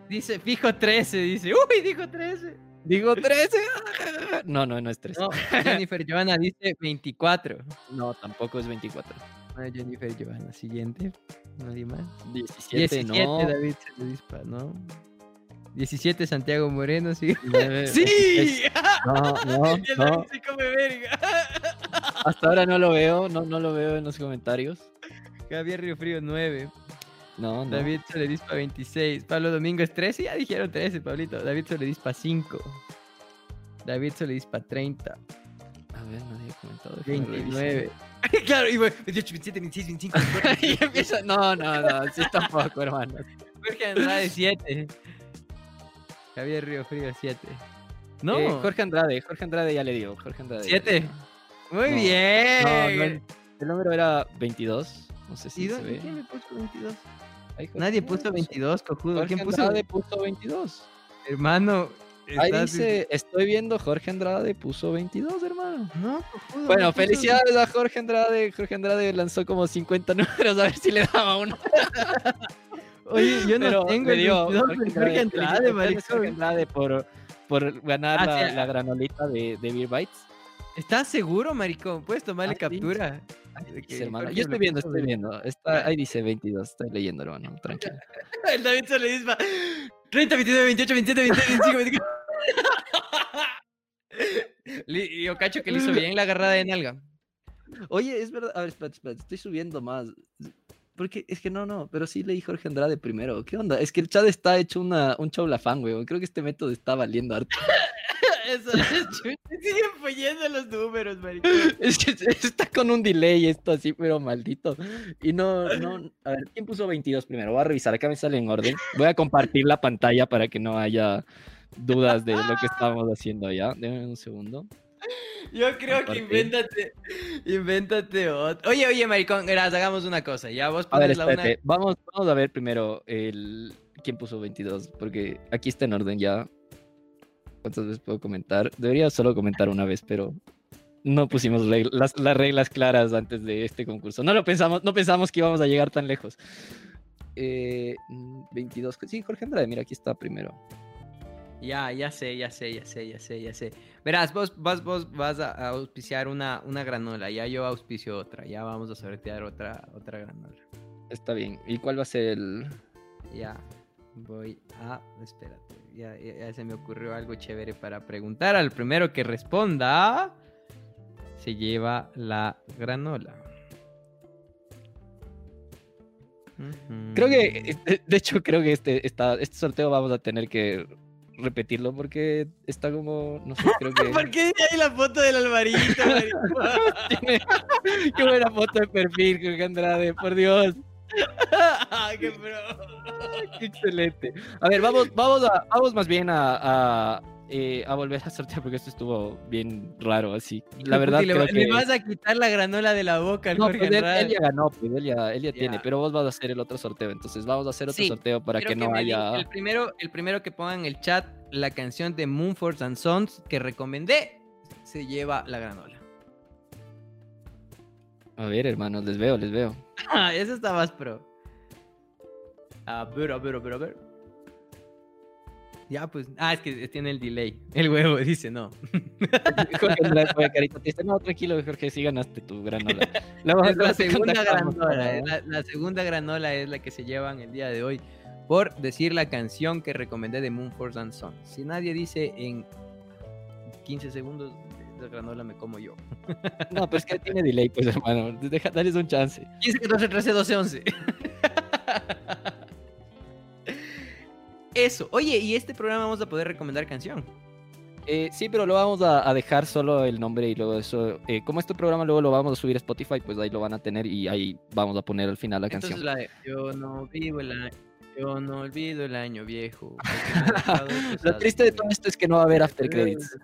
Dice, fijo 13, dice. Uy, dijo 13. Digo 13. No, no, no es 13. No, Jennifer Johanna dice 24. No, tampoco es 24. Ah, Jennifer Johanna, siguiente. Nadie más. 17, 17 no. David se le dispara, ¿no? 17 Santiago Moreno, sí. ¡Sí! es- no, no, no. Hasta ahora no lo veo. No, no lo veo en los comentarios. Javier Río Frío 9. No, no. David se le dispa 26. Pablo Domínguez 13. Ya dijeron 13, Pablito. David se le dispa 5. David se le dispa 30. A ver, nadie ha comentado. déjame revisar. 29. claro, y bueno, 28, 27, 26, 25. y empieza. No, no, no. Sí, tampoco, hermano. Jorge Andrade 7. Javier Río Frío 7. No, Eh, Jorge Andrade. Jorge Andrade ya le digo. Jorge Andrade. ya le 7. digo. Muy No, bien. No, no, el número era 22. No sé ¿Y si se ve. quién le puso 22? Ahí, Jorge Nadie puso 22, cojudo. Jorge ¿Quién puso? Andrade puso 22. Hermano. Ahí dice, estoy viendo Jorge Andrade puso 22, hermano. No, cojudo. Bueno, felicidades a Jorge Andrade. Jorge Andrade lanzó como 50 números a ver si le daba uno. Oye, yo no Pero tengo el dio 22 de Jorge Andrade. Jorge Andrade por, por ganar Ah, la, sí, la ah. granolita de, de Beer Bites. ¿Estás seguro, maricón? ¿Puedes tomarle captura? Dice, hermano. Yo estoy viendo, estoy 20. viendo. Está, ahí dice 22, estoy leyendo, hermano. Tranquilo. El David se le dispa 30, 29, 28, 27, 26, 25, 24. Li- Yo cacho que le hizo bien la agarrada de nalga. Oye, es verdad. A ver, espérate, espérate. Estoy subiendo más. Porque es que no, no. Pero sí leí Jorge Andrade primero. ¿Qué onda? Es que el chat está hecho una, un chaulafán, güey. Creo que este método está valiendo harto. Eso es Siguen fallando los números, marico. Es que está con un delay esto así, pero maldito. Y no, no. A ver, ¿quién puso 22 primero? Voy a revisar. Acá me sale en orden. Voy a compartir la pantalla para que no haya dudas de lo que estamos haciendo ya. Denme un segundo. Yo creo que invéntate, invéntate otro. Oye, oye, maricón, verás, hagamos una cosa. Ya vos A ver, pones la una. Vamos, vamos a ver primero el quién puso 22, porque aquí está en orden ya. ¿Cuántas veces puedo comentar? Debería solo comentar una vez, pero no pusimos las, las reglas claras antes de este concurso. No lo pensamos, no pensamos que íbamos a llegar tan lejos. Eh, mm, 22. Sí, Jorge Andrade, mira, aquí está primero. Ya, ya sé, ya sé, ya sé, ya sé, ya sé. Verás, vos, vos, vos vas a a auspiciar una, una granola, ya yo auspicio otra, ya vamos a sortear otra, otra granola. Está bien. ¿Y cuál va a ser el...? Ya, voy a... Espérate, ya, ya- ya se me ocurrió algo chévere para preguntar. Al primero que responda, se lleva la granola. Creo que, este- de hecho, creo que este, esta, este sorteo vamos a tener que repetirlo porque está como, no sé, creo que... ¿Por qué hay la foto del Alvarito, Qué buena foto de perfil, Jorge Andrade, por Dios. Ah, ¡Qué! Qué excelente. A ver, vamos, vamos, a, vamos más bien a, a, eh, a volver a sortear porque esto estuvo bien raro así. La verdad, le, creo le que... vas a quitar la granola de la boca al No, Jorge pues él, ya ganó, pues él ya, él ya tiene, pero vos vas a hacer el otro sorteo, entonces vamos a hacer otro Sí, sorteo para que no haya... El primero, el primero que ponga en el chat la canción de Moonforce and Sons que recomendé se lleva la granola. A ver, hermanos, les veo, les veo. Ah, ese está más pro. A ver, a ver, a ver, a ver. Ya, pues. Ah, es que tiene el delay. El huevo dice no. Jorge carita. No, tranquilo, Jorge, sí ganaste tu granola. La segunda granola. ¿no? La, la segunda granola es la que se llevan el día de hoy por decir la canción que recomendé de Moonforce and Sons. Si nadie dice en 15 segundos, la granola me como yo. No, pues que tiene delay, pues hermano. Deja, dales un chance. 15, 14, 13, 12, 11. Eso. Oye, ¿y este programa vamos a poder recomendar canción? Eh, sí, pero lo vamos a, a dejar solo el nombre y luego eso. eh, como este programa luego lo vamos a subir a Spotify, pues ahí lo van a tener y ahí vamos a poner al final la Entonces canción. la de Yo no vivo año, yo no olvido el año viejo. Lo triste de todo esto es que no va a haber after credits.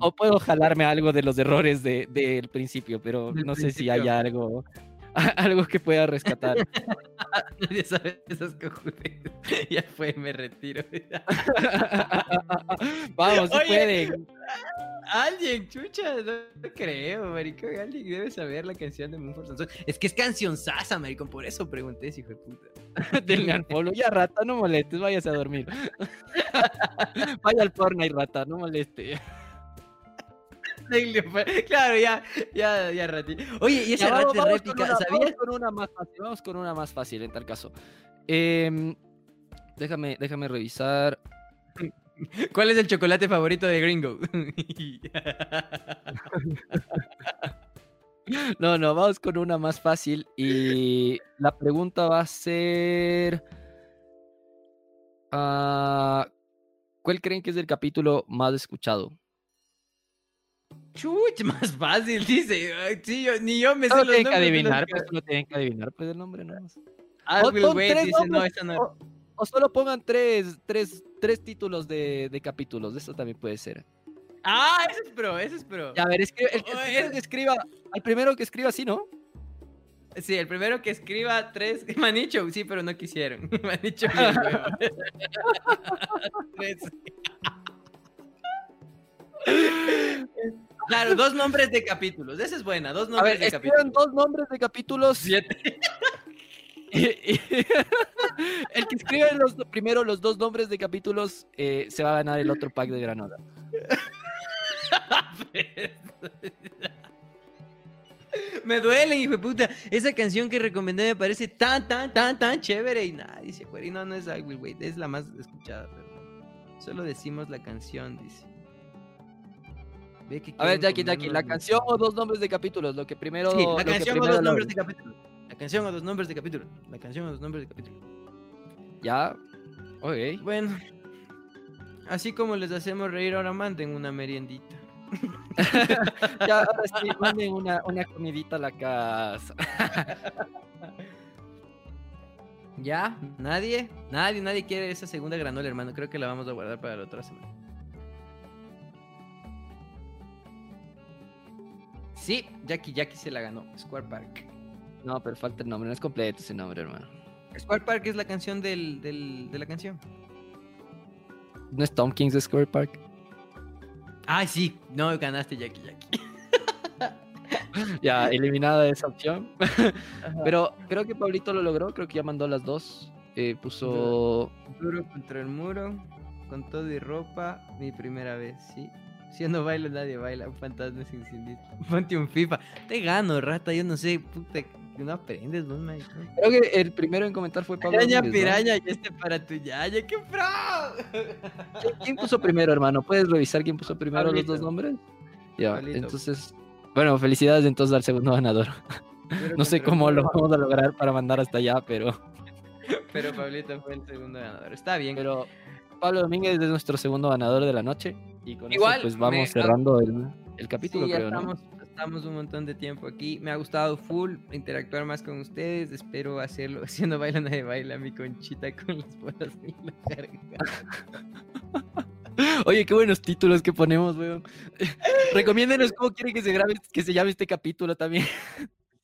O puedo jalarme algo de los errores de- del principio, pero Del no sé si principio. hay algo, algo que pueda rescatar. Nadie sabe esas cojones. Ya fue, me retiro. Vamos, se Oye. puede. Alguien, chucha, no creo, marico. Alguien debe saber la canción de Sons. Es que es canción sasa, maricón. Por eso pregunté, hijo de puta. Al follow. Ya, rata, no molestes, váyase a dormir. Vaya al porno y rata, no moleste. Claro, ya, ya, ya, Rati. Oye, y ese Ya, vamos, de vamos con réplica, una, ¿sabías? vamos con una más fácil, vamos con una más fácil en tal caso. Em, déjame, déjame revisar. ¿Cuál es el chocolate favorito de Gringo? No, no, vamos con una más fácil. Y la pregunta va a ser. ah, ¿Cuál creen que es el capítulo más escuchado? Chuch, más fácil, dice. Ay, sí, yo- ni yo me sé Solo los tienen que nombres adivinar, pues solo tienen que adivinar pues el nombre nomás. Ah, Will Wade tres dice, no, esta no. o, o solo pongan tres, tres, tres títulos de, de capítulos, eso también puede ser. Ah, ese es pro, ese es pro. Ya, a ver, escribe, el, el primero que escriba, al primero que escriba sí, ¿no? Sí, el primero que escriba tres. Manicho, sí, pero no quisieron. Manicho. Tres. Claro, dos nombres de capítulos. Esa es buena, dos A nombres ver, de capítulos. dos nombres de capítulos. Siete. El que escribe los, primero los dos nombres de capítulos eh, se va a ganar el otro pack de granola. Me duele, hijo de puta. Esa canción que recomendé me parece tan, tan, tan, tan chévere y nadie se acuerda. Y no, no es I Will Wait, es la más escuchada. Pero solo decimos la canción, dice. Ve que A ver, Jackie, Jackie, ¿la canción o dos nombres de capítulos? Lo que primero. Sí, la canción o dos nombres de logre. Canción o dos nombres de capítulo. La canción o dos nombres de capítulo. Ya. Ok. Bueno, así como les hacemos reír, ahora manden una meriendita. Ya, ahora sí, manden una, una comidita a la casa. ¿Ya? ¿Nadie? Nadie, nadie quiere esa segunda granola, hermano. Creo que la vamos a guardar para la otra semana. Sí, Jackie Jackie se la ganó. Square Park. No, pero falta el nombre, no es completo ese nombre, hermano. Square Park es la canción del, del- de la canción. ¿No es Tom King's de Square Park? Ay, sí. No, ganaste Jackie Jackie. Ya, eliminada esa opción. Pero creo que Pablito lo logró, creo que ya mandó las dos. Eh, puso. Duro contra el muro, con todo y ropa, mi primera vez, sí. Si yo no bailo, nadie baila. Un fantasma sin cindir. Ponte un FIFA. Te gano, rata. Yo no sé, puta, que no aprendes, ¿no, man? Creo que el primero en comentar fue Pablo. Piraña, piraña, y este para tu yaya, qué pro. ¿Qui- ¿Quién puso primero, hermano? ¿Puedes revisar quién puso primero los dos nombres? Ya, Pablito. entonces. Bueno, felicidades entonces al segundo ganador. No sé cómo lo vamos a lograr para mandar hasta allá, pero. Pero Pablito fue el segundo ganador. Está bien. Pero Pablo Domínguez es nuestro segundo ganador de la noche. Y con Igual, eso, pues me- vamos cerrando el, el capítulo, Sí, ya creo, ¿no? estamos, estamos un montón de tiempo aquí. Me ha gustado full interactuar más con ustedes. Espero hacerlo. No baila, nadie baila. Mi conchita con las bolas y la carga. Oye, qué buenos títulos que ponemos, weón. Recomiéndenos cómo quieren que se grabe, que se llame este capítulo también.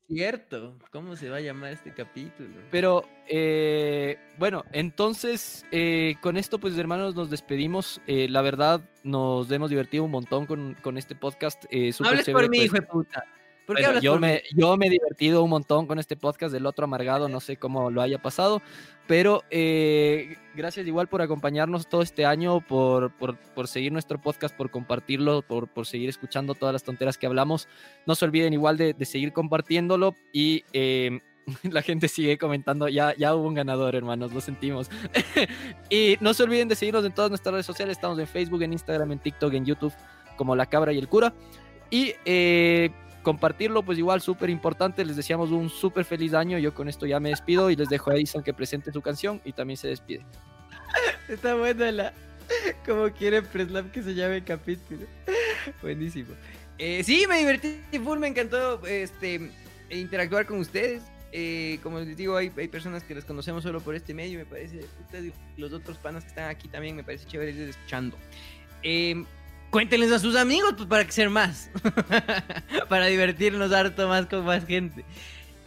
Cierto. ¿Cómo se va a llamar este capítulo? Pero, eh, bueno, entonces, eh, con esto, pues, hermanos, nos despedimos. Eh, la verdad, nos hemos divertido un montón con, con este podcast. Eh, hables por mí, pues. hijo de puta. ¿Por qué Bueno, yo, por me, yo me he divertido un montón con este podcast del otro amargado, no sé cómo lo haya pasado, pero eh, gracias igual por acompañarnos todo este año, por, por, por seguir nuestro podcast, por compartirlo, por, por seguir escuchando todas las tonteras que hablamos. No se olviden igual de, de seguir compartiéndolo y eh, la gente sigue comentando, ya, ya hubo un ganador, hermanos, lo sentimos. y no se olviden de seguirnos en todas nuestras redes sociales, estamos en Facebook, en Instagram, en TikTok, en YouTube, como La Cabra y el Cura. Y eh, compartirlo, pues igual súper importante. Les deseamos un súper feliz año. Yo con esto ya me despido y les dejo a Edison que presente su canción y también se despide. Está buena la. Como quiere Preslap que se llame capítulo. Buenísimo. Eh, sí, me divertí full, me encantó este, interactuar con ustedes. Eh, como les digo, hay, hay personas que las conocemos solo por este medio, me parece. y los otros panas que están aquí también me parece chévere irles escuchando. Eh, cuéntenles a sus amigos pues, para que ser más. para divertirnos harto más con más gente.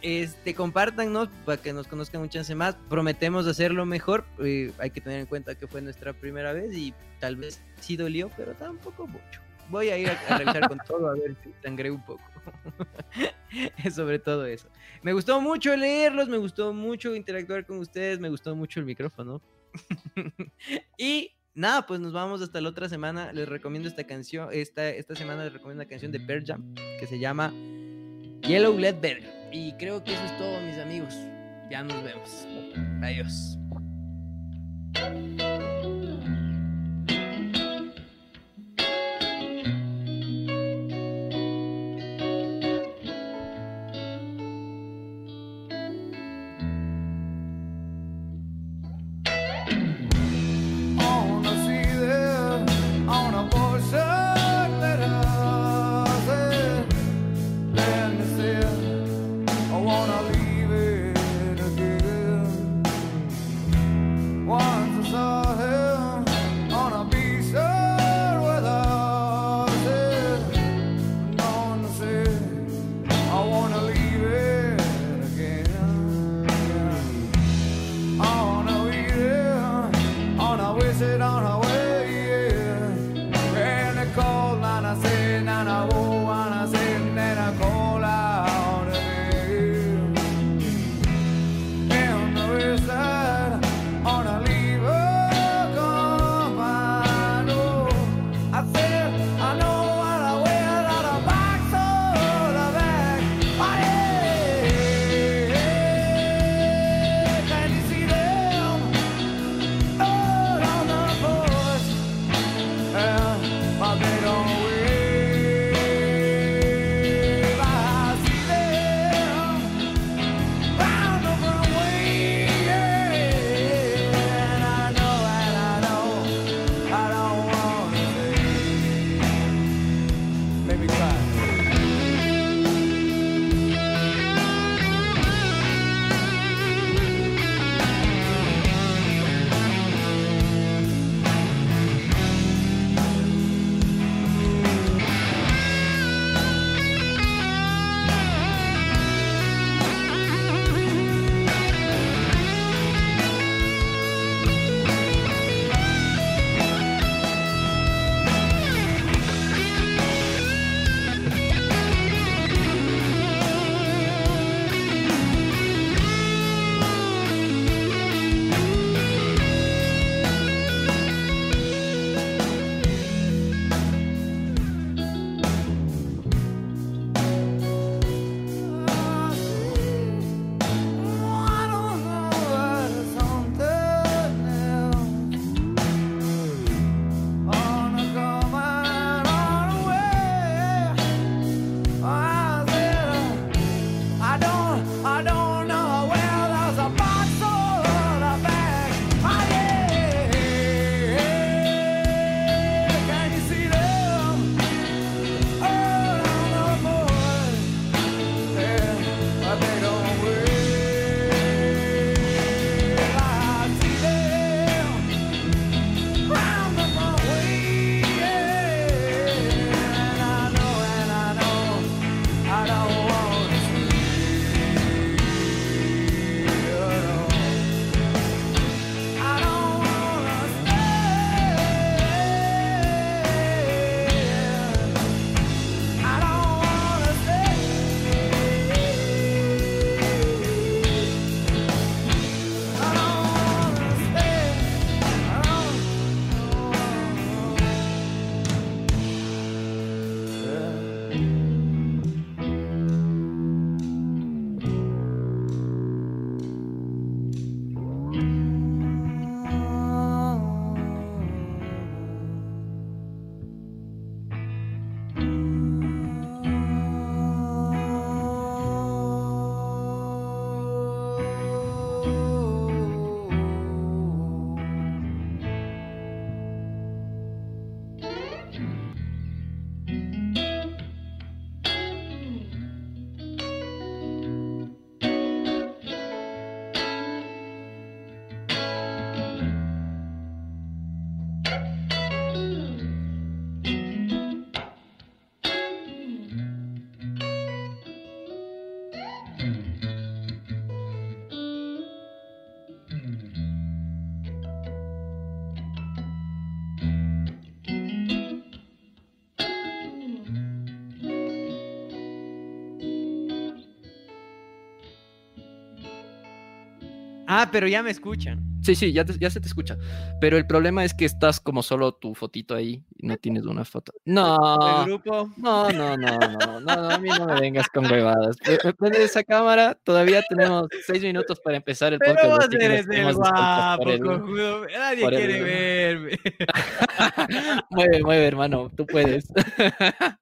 Este, compártanos para que nos conozcan un chance más. Prometemos hacerlo mejor. eh, hay que tener en cuenta que fue nuestra primera vez y tal vez sí dolió, pero tampoco mucho. Voy a ir a, a revisar con todo a ver si sangré un poco. Sobre todo eso. Me gustó mucho leerlos, me gustó mucho interactuar con ustedes, me gustó mucho el micrófono. y nada, pues nos vamos hasta la otra semana. Les recomiendo esta canción. Esta, esta semana les recomiendo una canción de Pearl Jam que se llama Yellow Led. Y creo que eso es todo, mis amigos. Ya nos vemos. Adiós. Ah, pero ya me escuchan. Sí, sí, ya, te- ya se te escucha. Pero el problema es que estás como solo tu fotito ahí y no tienes una foto. No, El grupo. no, no, no, no, no, no, a mí no me vengas con huevadas. Prende esa cámara, todavía tenemos seis minutos para empezar el Pero podcast. vos eres el guapo, el- cojudo. Nadie por el- quiere verme. Mueve, mueve, hermano, tú puedes.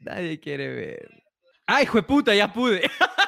Nadie quiere verme. ¡Ay, hijo de puta! Ya pude.